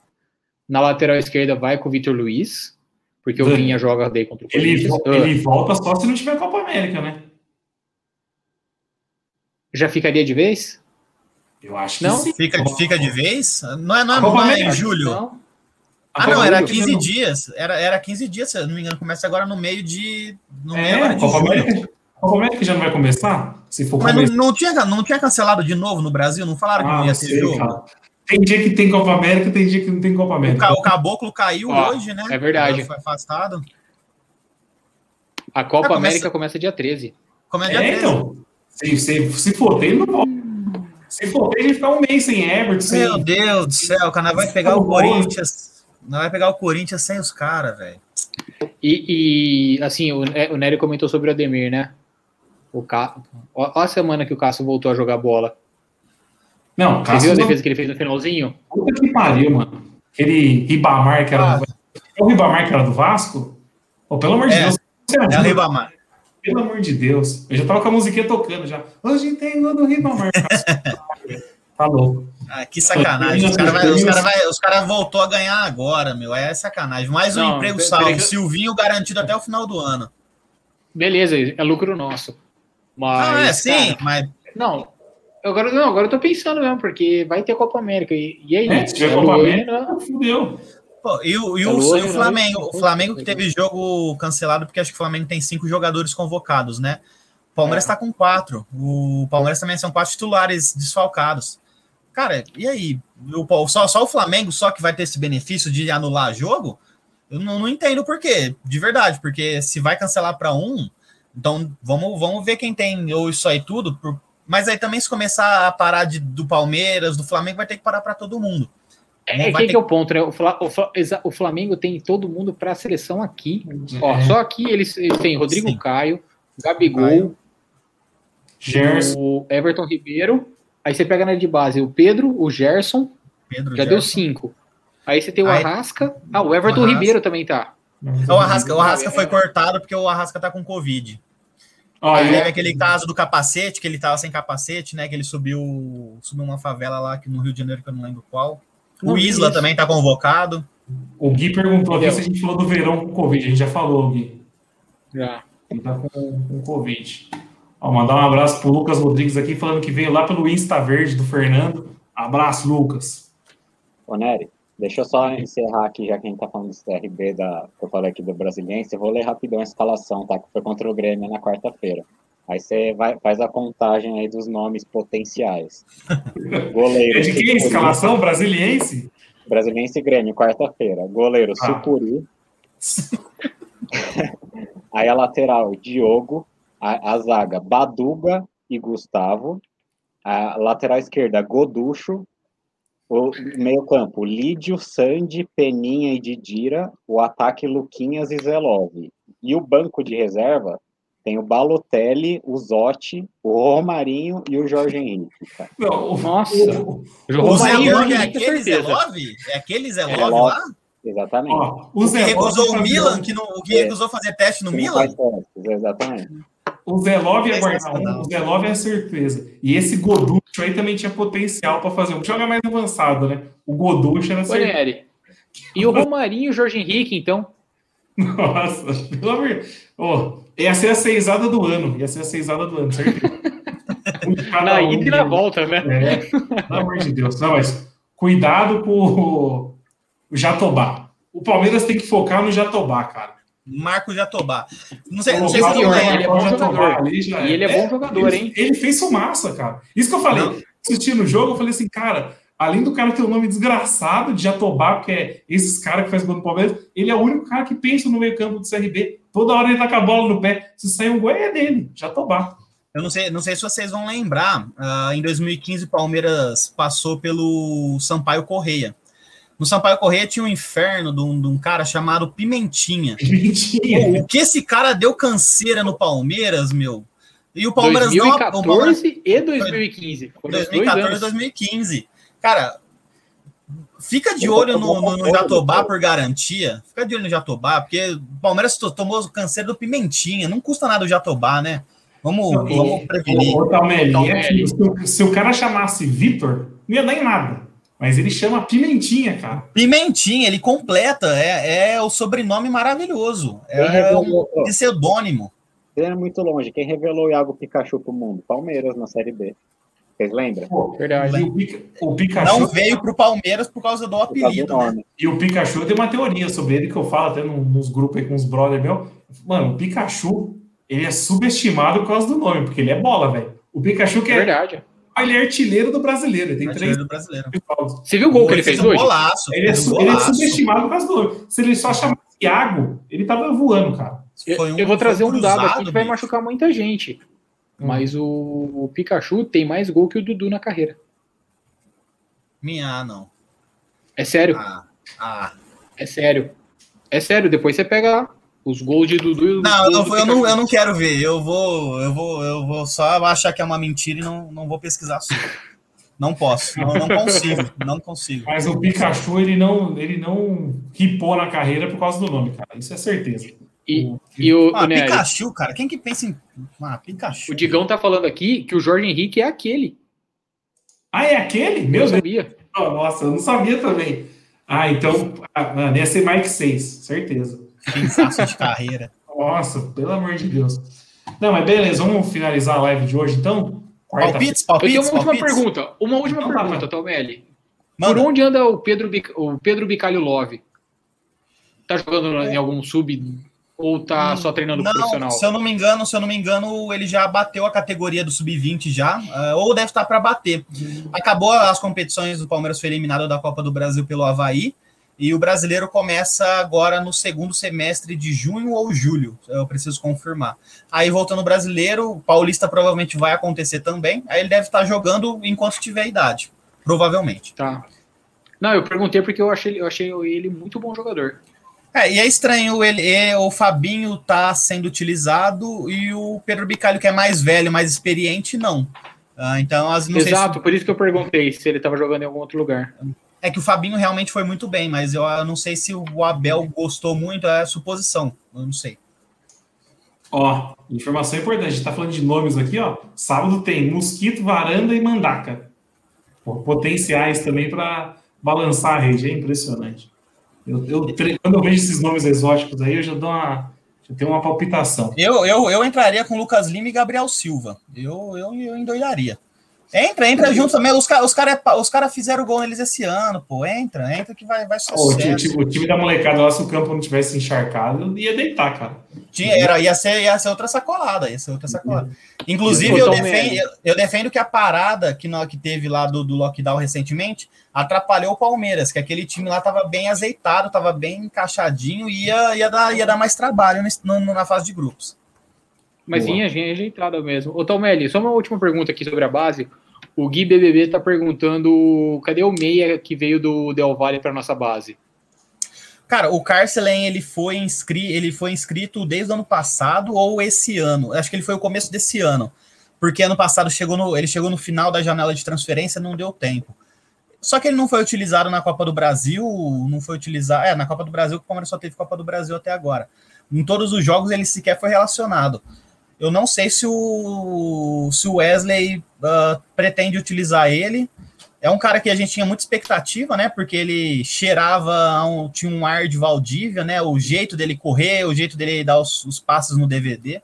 Na lateral esquerda, vai com o Vitor Luiz, porque o Vinha joga daí contra o Ele, Corinthians. vo- Ah, ele volta só se não tiver Copa América, né? Já ficaria de vez? Eu acho que Não? sim. fica, fica de vez? Não é, não é, não é em julho? Não. Ah, não, era Julho. 15 dias. Era, era 15 dias, se eu não me engano. Começa agora no meio de. No meio É, agora de Copa julho. América, Copa América já não vai começar? Se for Mas não, começar. não, tinha, não tinha cancelado de novo no Brasil? Não falaram que Ah, não ia não ter sei, jogo? cara. Tem dia que tem Copa América, tem dia que não tem Copa América. ca- o Caboclo caiu Ó, hoje, né? é verdade. Foi afastado. A Copa Ah, começa- América começa dia 13. Como é dia É, 13? então. Se, se, se for ele não volta. Se for ter, a gente fica um mês sem Everton, sem. Meu Deus do céu, cara, nós vai pegar o. Corinthians. Nós vai pegar o Corinthians sem os caras, velho. E, e, assim, o, é, o Nery comentou sobre o Ademir, né? O Ca... ó, ó a semana que o Cássio voltou a jogar bola. Não, Você viu a Cássio. defesa que ele fez no finalzinho? Puta que pariu, mano. Aquele Ribamar que era Ah. do. É o Ribamar que era do Vasco? Pô, pelo amor de É. Deus. Você É o Ribamar. Pelo amor de Deus. Eu já tava com a musiquinha tocando já. Hoje tem gol do Ribamar. *laughs* Tá louco. Ah, que sacanagem. Os caras vai- os cara vai- os cara voltou a ganhar agora, meu. É sacanagem. Mais um Não, emprego salvo. que- Silvinho garantido até o final do ano. Beleza, é lucro nosso. Mas, ah, é, sim, cara, mas não, agora, não, agora eu tô pensando mesmo, porque vai ter Copa América. E, e aí? É, se tiver É Copa América, né? fudeu. Pô, e o, e É o- Luan, e o né? Flamengo, o Flamengo que teve jogo cancelado, porque acho que o Flamengo tem cinco jogadores convocados, né? O Palmeiras É. tá com quatro. O Palmeiras também são quatro titulares desfalcados. Cara, e aí? O, só, só o Flamengo só que vai ter esse benefício de anular jogo? Eu não, não entendo por quê, de verdade, porque se vai cancelar para um, então vamos, vamos ver quem tem ou isso aí tudo. por- mas aí também se começar a parar de, do Palmeiras, do Flamengo, vai ter que parar para todo mundo. É, é vai que, ter- que é o ponto, né? O, Fla- o Fla- exa- o Flamengo tem todo mundo para a seleção aqui. Ó, É. só aqui eles, eles têm Rodrigo Sim. Caio, Gabigol, Caio. Gerson. o Everton Ribeiro. Aí você pega na de base o Pedro, o Gerson, Pedro já deu Gerson. cinco. Aí você tem o Arrasca. Ah, o Everton O Arrasca. Ribeiro também tá. O Arrasca, o Arrasca foi cortado porque o Arrasca tá com Covid. Ó, Aí ele- teve aquele caso do capacete, que ele tava sem capacete, né? Que ele subiu, subiu uma favela lá que no Rio de Janeiro, que eu não lembro qual. O Isla isso. também tá convocado. O Gui perguntou aqui se a gente falou do verão com Covid. A gente já falou, Gui. Já. Ele tá com, com Covid. Ó, mandar um abraço pro Lucas Rodrigues aqui, falando que veio lá pelo Insta Verde do Fernando. Abraço, Lucas. Ô, Nery, deixa eu só encerrar aqui, já que a gente tá falando do CRB, da, que eu falei aqui do Brasiliense, eu vou ler rapidão a escalação, tá? Que foi contra o Grêmio na quarta-feira. Aí você vai, faz a contagem aí dos nomes potenciais. *laughs* Goleiro. É de quem escalação? Brasiliense? Brasiliense e Grêmio, quarta-feira. Goleiro, Ah. Sucuri. *laughs* Aí a lateral, Diogo. A, a zaga, Baduga e Gustavo. A lateral esquerda, Goducho. O meio campo, Lídio, Sandy, Peninha e Didira. O ataque, Luquinhas e Zelov. E o banco de reserva tem o Balotelli, o Zotti, o Romarinho e o Jorge Henrique. cara. Não, o- Nossa. o- Jogou O Marinho, Zelov é Henrique, aquele certeza. Zelov? É aquele Zelov Zelov. lá? Exatamente. ó, o O que Zé recusou Love o Milan, que, não, o que É. recusou fazer teste no Não Milan? faz testes, Exatamente. O Zé Love ia guardar um, o Zé Love é certeza. E esse Goducho aí também tinha potencial para fazer um. Joga mais avançado, né? O Goducho era certeza. E o Romarinho e o Jorge Henrique, então? Nossa, pelo amor Ô, ia ser a seisada do ano. Ia ser a seisada do ano, certeza. Cada Na um, ida e na volta, né? É, pelo amor de Deus. Não, mas cuidado com o, Jatobá. O Palmeiras tem que focar no Jatobá, cara. Marco Jatobá. Não sei, não sei se pior, lembro. ele é bom jogador. ali já E ele é bom jogador, ele, hein? Ele fez fumaça, cara. Isso que eu falei. Não. Assistindo o jogo, eu falei assim, cara, além do cara ter o nome desgraçado de Jatobá, porque é esses caras que faz gol no Palmeiras, ele é o único cara que pensa no meio campo do CRB. Toda hora ele tá com a bola no pé. Se sair um gol, é dele. Jatobá. Eu não sei, não sei se vocês vão lembrar. ah, em 2015, o Palmeiras passou pelo Sampaio Correia. No Sampaio Correia tinha um inferno de um, de um cara chamado Pimentinha. Mentira. Pô, o que esse cara deu canseira no Palmeiras, meu? E o Palmeiras 2014 não, o Palmeiras... e 2015. 2014 e 2015. Cara, fica de olho no, no, no, Jatobá por garantia. Fica de olho no Jatobá, porque o Palmeiras tomou o câncer do Pimentinha. Não custa nada o Jatobá, né? Vamos, vamos prevenir. Ô, Talmeli, é que se, se o cara chamasse Vitor, não ia dar em nada. Mas ele chama Pimentinha, cara. Pimentinha, ele completa. É, é o sobrenome maravilhoso. É, é um pseudônimo. É muito longe. Quem revelou o Iago Pikachu pro mundo? Palmeiras na Série B. Vocês lembram? Pô, Verdade. O, Pikachu não veio pro Palmeiras por causa do apelido. Né? E o Pikachu tem uma teoria sobre ele que eu falo até nos grupos aí com os brothers meus. Mano, o Pikachu, ele é subestimado por causa do nome, porque ele é bola, velho. O Pikachu que é. Verdade ele é artilheiro do brasileiro. Ele tem três. Do brasileiro. Você viu o gol que ele fez, hoje? Golaço, ele, é, um ele é subestimado por causa do. Se ele só chamasse Thiago, ele tava voando, cara. Um, eu vou trazer um dado aqui que vai machucar muita gente. Hum. Mas o, o, Pikachu tem mais gol que o Dudu na carreira. Minha, não. É sério. Ah, ah. É sério. É sério. Depois você pega os gols de Dudu. Não, eu, eu, não, eu não quero ver. Eu vou, eu vou, eu vou só achar que é uma mentira e não, não vou pesquisar sobre. Não posso, não, não consigo, não consigo. Mas o Pikachu ele não, ele não ripou na carreira por causa do nome, cara. Isso é certeza. E o, e o, ah, o Pikachu, cara, quem que pensa em ah, Pikachu? O Digão tá falando aqui que o Jorge Henrique é aquele. Ah, é aquele? Meu eu sabia. Oh, nossa, eu não sabia também. Ah, então, ah, ia ser Mike 6, certeza. Pensaço de carreira. Nossa, pelo amor de Deus. Não, mas beleza, vamos finalizar a live de hoje, então? Palpites, palpites, Eu tenho uma última pergunta. Uma última então, pergunta, Tomelli. Por onde anda o Pedro, o Pedro Bicalho Love? Tá jogando em algum sub ou tá hum, só treinando não, profissional? Se eu não me engano, se eu não me engano, ele já bateu a categoria do sub-20 já, uh, ou deve estar para bater. Acabou as competições, o Palmeiras foi eliminado da Copa do Brasil pelo Havaí. E o brasileiro começa agora no segundo semestre de junho ou julho, eu preciso confirmar. Aí voltando ao brasileiro, o paulista provavelmente vai acontecer também. Aí ele deve estar jogando enquanto tiver idade, provavelmente. Tá. Não, eu perguntei porque eu achei, eu achei ele muito bom jogador. É, e é estranho ele, o Fabinho tá sendo utilizado e o Pedro Bicalho, que é mais velho, mais experiente, não. Ah, então, as, não Exato, se... por isso que eu perguntei se ele estava jogando em algum outro lugar. É que o Fabinho realmente foi muito bem, mas eu, eu não sei se o Abel gostou muito, é suposição, eu não sei. Ó, informação importante, a gente tá falando de nomes aqui, ó. Sábado tem Mosquito, Varanda e Mandaca. Pô, potenciais também para balançar a rede, é impressionante. Eu, eu, quando eu vejo esses nomes exóticos aí, eu já dou uma, já tenho uma palpitação. Eu, eu, eu entraria com Lucas Lima e Gabriel Silva. Eu, eu, eu endoidaria. Entra, entra junto também. Os caras os cara, os cara fizeram gol neles esse ano, pô. Entra, entra que vai, vai sucesso. O time, o time da molecada lá, se o campo não tivesse encharcado, ia deitar, cara. Tinha, era, ia, ser, ia ser outra sacolada, ia ser outra sacolada. Inclusive, eu defendo, eu defendo que a parada que, que teve lá do, do lockdown recentemente atrapalhou o Palmeiras, que aquele time lá tava bem azeitado, tava bem encaixadinho e ia, ia, dar, ia dar mais trabalho no, na fase de grupos. Mas vinha, vinha ajeitado mesmo. Ô, Tomelli, só uma última pergunta aqui sobre a base. O Gui BBB está perguntando cadê o meia que veio do Del Valle para nossa base? Cara, o Carcelen ele foi inscrito, ele foi inscrito desde o ano passado ou esse ano. Acho que ele foi o começo desse ano, porque ano passado chegou no, ele chegou no final da janela de transferência, não deu tempo. Só que ele não foi utilizado na Copa do Brasil, não foi utilizado, é, na Copa do Brasil, o Palmeiras só teve Copa do Brasil até agora. Em todos os jogos ele sequer foi relacionado. Eu não sei se o, se o Wesley uh, pretende utilizar ele. É um cara que a gente tinha muita expectativa, né? Porque ele cheirava, um, tinha um ar de Valdívia, né? O jeito dele correr, o jeito dele dar os, os passos no DVD.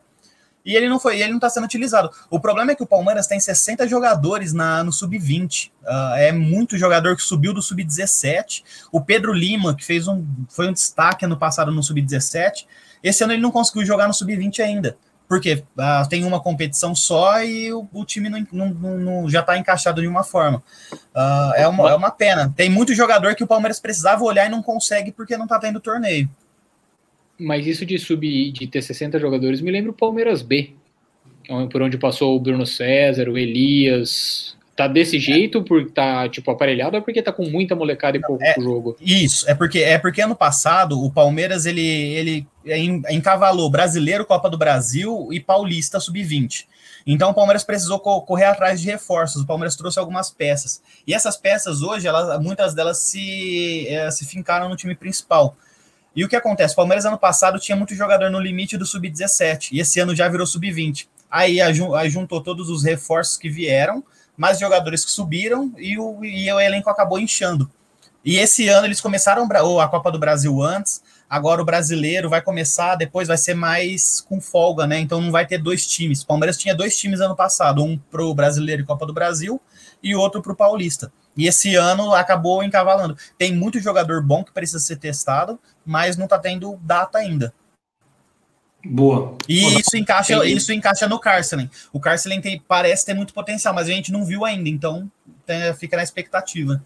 E ele não foi, ele não está sendo utilizado. O problema é que o Palmeiras tem 60 jogadores na, no sub-20. Uh, é muito jogador que subiu do sub-17. O Pedro Lima, que fez um, foi um destaque ano passado no sub-17. Esse ano ele não conseguiu jogar no sub-20 ainda porque ah, tem uma competição só e o, o time não, não, não, já está encaixado de uma forma. Ah, é, uma, é uma pena. Tem muito jogador que o Palmeiras precisava olhar e não consegue porque não está tendo torneio. Mas isso de subir, de ter 60 jogadores, me lembra o Palmeiras B, por onde passou o Bruno César, o Elias, tá desse jeito porque tá tipo aparelhado ou porque tá com muita molecada e pouco é, jogo? Isso, é porque é porque ano passado o Palmeiras ele ele encavalou Brasileiro, Copa do Brasil e Paulista sub-20. Então o Palmeiras precisou correr atrás de reforços. O Palmeiras trouxe algumas peças. E essas peças hoje, elas, muitas delas se, é, se fincaram no time principal. E o que acontece? O Palmeiras ano passado tinha muito jogador no limite do sub-17 e esse ano já virou sub-20. Aí, aí juntou todos os reforços que vieram, mais jogadores que subiram e o, e o elenco acabou inchando. E esse ano eles começaram a Copa do Brasil antes, agora o brasileiro vai começar, depois vai ser mais com folga, né? Então não vai ter dois times. O Palmeiras tinha dois times ano passado, um para o brasileiro e Copa do Brasil e outro para o Paulista. E esse ano acabou encavalando. Tem muito jogador bom que precisa ser testado, mas não está tendo data ainda. Boa. E Boa. isso encaixa, isso encaixa no Carcelen. O Carcelen tem, parece ter muito potencial, mas a gente não viu ainda, então tem, fica na expectativa.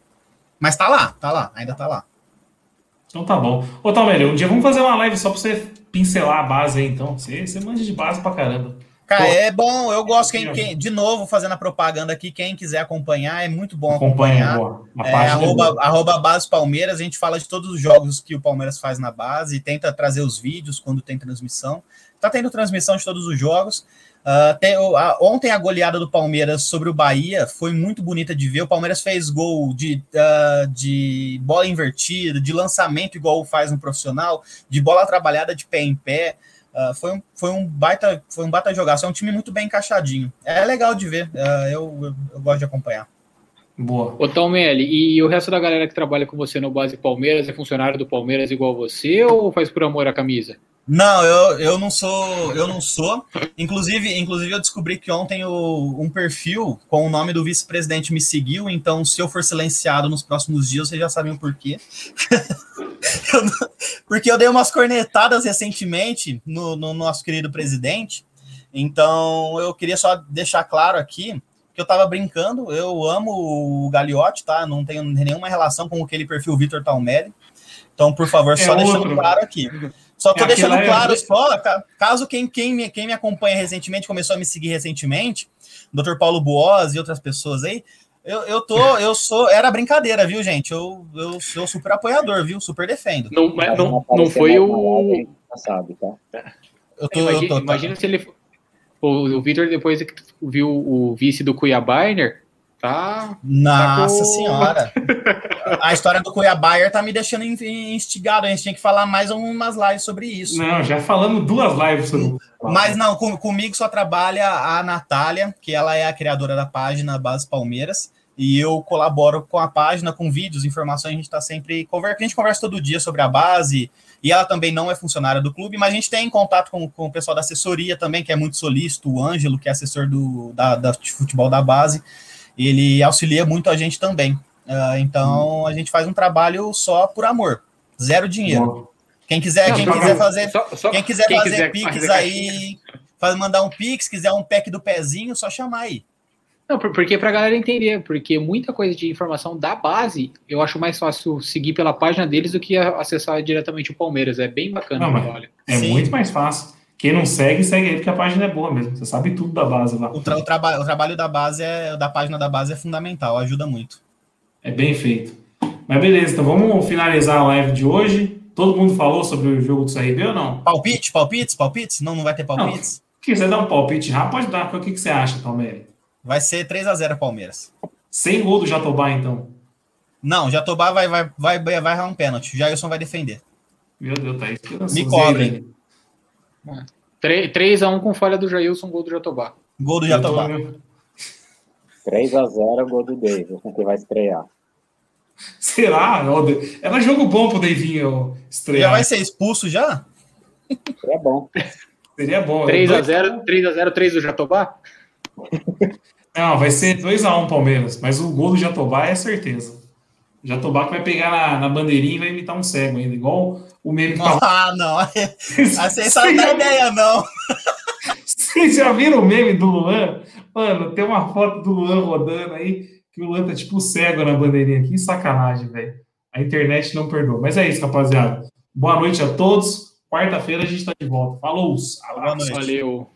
Mas tá lá, tá lá, ainda tá lá. Então tá bom. Ô, Talmério, um dia vamos fazer uma live só pra você pincelar a base aí, então. Você, você manja de base pra caramba. Cara, é bom, eu gosto, quem, quem, de novo, fazendo a propaganda aqui, quem quiser acompanhar, é muito bom acompanhar. Acompanha, é, arroba, arroba Base Palmeiras, a gente fala de todos os jogos que o Palmeiras faz na base, e tenta trazer os vídeos quando tem transmissão. Tá tendo transmissão de todos os jogos. Uh, tem, uh, ontem a goleada do Palmeiras sobre o Bahia foi muito bonita de ver. O Palmeiras fez gol de, uh, de bola invertida, de lançamento igual faz um profissional, de bola trabalhada de pé em pé. Uh, foi, um, foi um baita foi um baita jogaço, é um time muito bem encaixadinho. É legal de ver, uh, eu, eu, eu, gosto de acompanhar. Boa. Ô Talmelli, e o resto da galera que trabalha com você no Base Palmeiras é funcionário do Palmeiras igual você ou faz por amor à camisa? Não, eu, eu não sou, eu não sou. Inclusive, inclusive eu descobri que ontem o, um perfil com o nome do vice-presidente me seguiu, então se eu for silenciado nos próximos dias, vocês já sabem o porquê. *laughs* porque eu dei umas cornetadas recentemente no, no nosso querido presidente. Então, eu queria só deixar claro aqui que eu tava brincando, eu amo o Gagliotti, tá? Não tenho nenhuma relação com aquele perfil Vitor Talmelli. Então, por favor, só é deixando claro aqui. Só tô é deixando é claro, só, caso quem, quem, me, quem me acompanha recentemente, começou a me seguir recentemente, Dr. Paulo Boas e outras pessoas aí, eu, eu tô, *laughs* eu sou, era brincadeira, viu, gente? Eu, eu sou super apoiador, viu? Super defendo. Não, mas não, não foi o. Sabe, tá? Eu tô, imagina, eu tô, tá. imagina se ele. O, o Vitor, depois que viu o vice do Cuiabainer, Tá. Nossa tá com... senhora. *laughs* a história do Cuiabá tá me deixando instigado. A gente tem que falar mais umas lives sobre isso. Não, já falamos duas lives sobre Mas não, com, comigo só trabalha a Natália, que ela é a criadora da página Base Palmeiras. E eu colaboro com a página, com vídeos, informações. A gente está sempre conversa, a gente conversa todo dia sobre a base. E ela também não é funcionária do clube, mas a gente tem contato com, com o pessoal da assessoria também, que é muito solícito, o Ângelo, que é assessor do, da, da futebol da base ele auxilia muito a gente também. Uh, então, a gente faz um trabalho só por amor, zero dinheiro. Quem quiser, quem quiser fazer, só, só, quem quiser quem fazer quiser pix fazer aí, faz, mandar um pix, quiser um pack do pezinho, só chamar aí. Não, porque para a galera entender, porque muita coisa de informação da base, eu acho mais fácil seguir pela página deles do que acessar diretamente o Palmeiras. É bem bacana Não, olha. É Sim. muito mais fácil. Quem não segue, segue aí, porque a página é boa mesmo. Você sabe tudo da base lá. O, tra o, traba o trabalho da base é da página da base é fundamental, ajuda muito. É bem feito. Mas beleza, então vamos finalizar a live de hoje. Todo mundo falou sobre o jogo do CRB ou não? Palpite, palpites, palpites? Não, não vai ter palpites? Não. Quiser dar um palpite rápido, pode dar. O que, que você acha, Palmeiras? Vai ser 3 a 0 Palmeiras. Sem gol do Jatobá, então? Não, Jatobá vai, vai, vai, vai, vai errar um pênalti. O Jailson vai defender. Meu Deus, tá isso. Me cobrem. 3x1 com falha do Jailson, gol do Jatobá. Gol do Jatobá. 3x0, gol do David, com que vai estrear. Será? Era jogo bom pro Davinho estrear. Já vai ser expulso já? Seria bom. Seria bom. 3x0, 3x0, 3 do Jatobá? Não, vai ser 2x1 Palmeiras, mas o gol do Jatobá é certeza. Jatobá que vai pegar na, na bandeirinha e vai imitar um cego ainda, igual o meme que Ah, não. *laughs* Assim só não dá ideia, não. *laughs* Vocês já viram o meme do Luan? Mano, tem uma foto do Luan rodando aí, que o Luan tá tipo cego na bandeirinha. Que sacanagem, velho. A internet não perdoa. Mas é isso, rapaziada. Boa noite a todos. Quarta-feira a gente tá de volta. Falou! Boa noite. Valeu.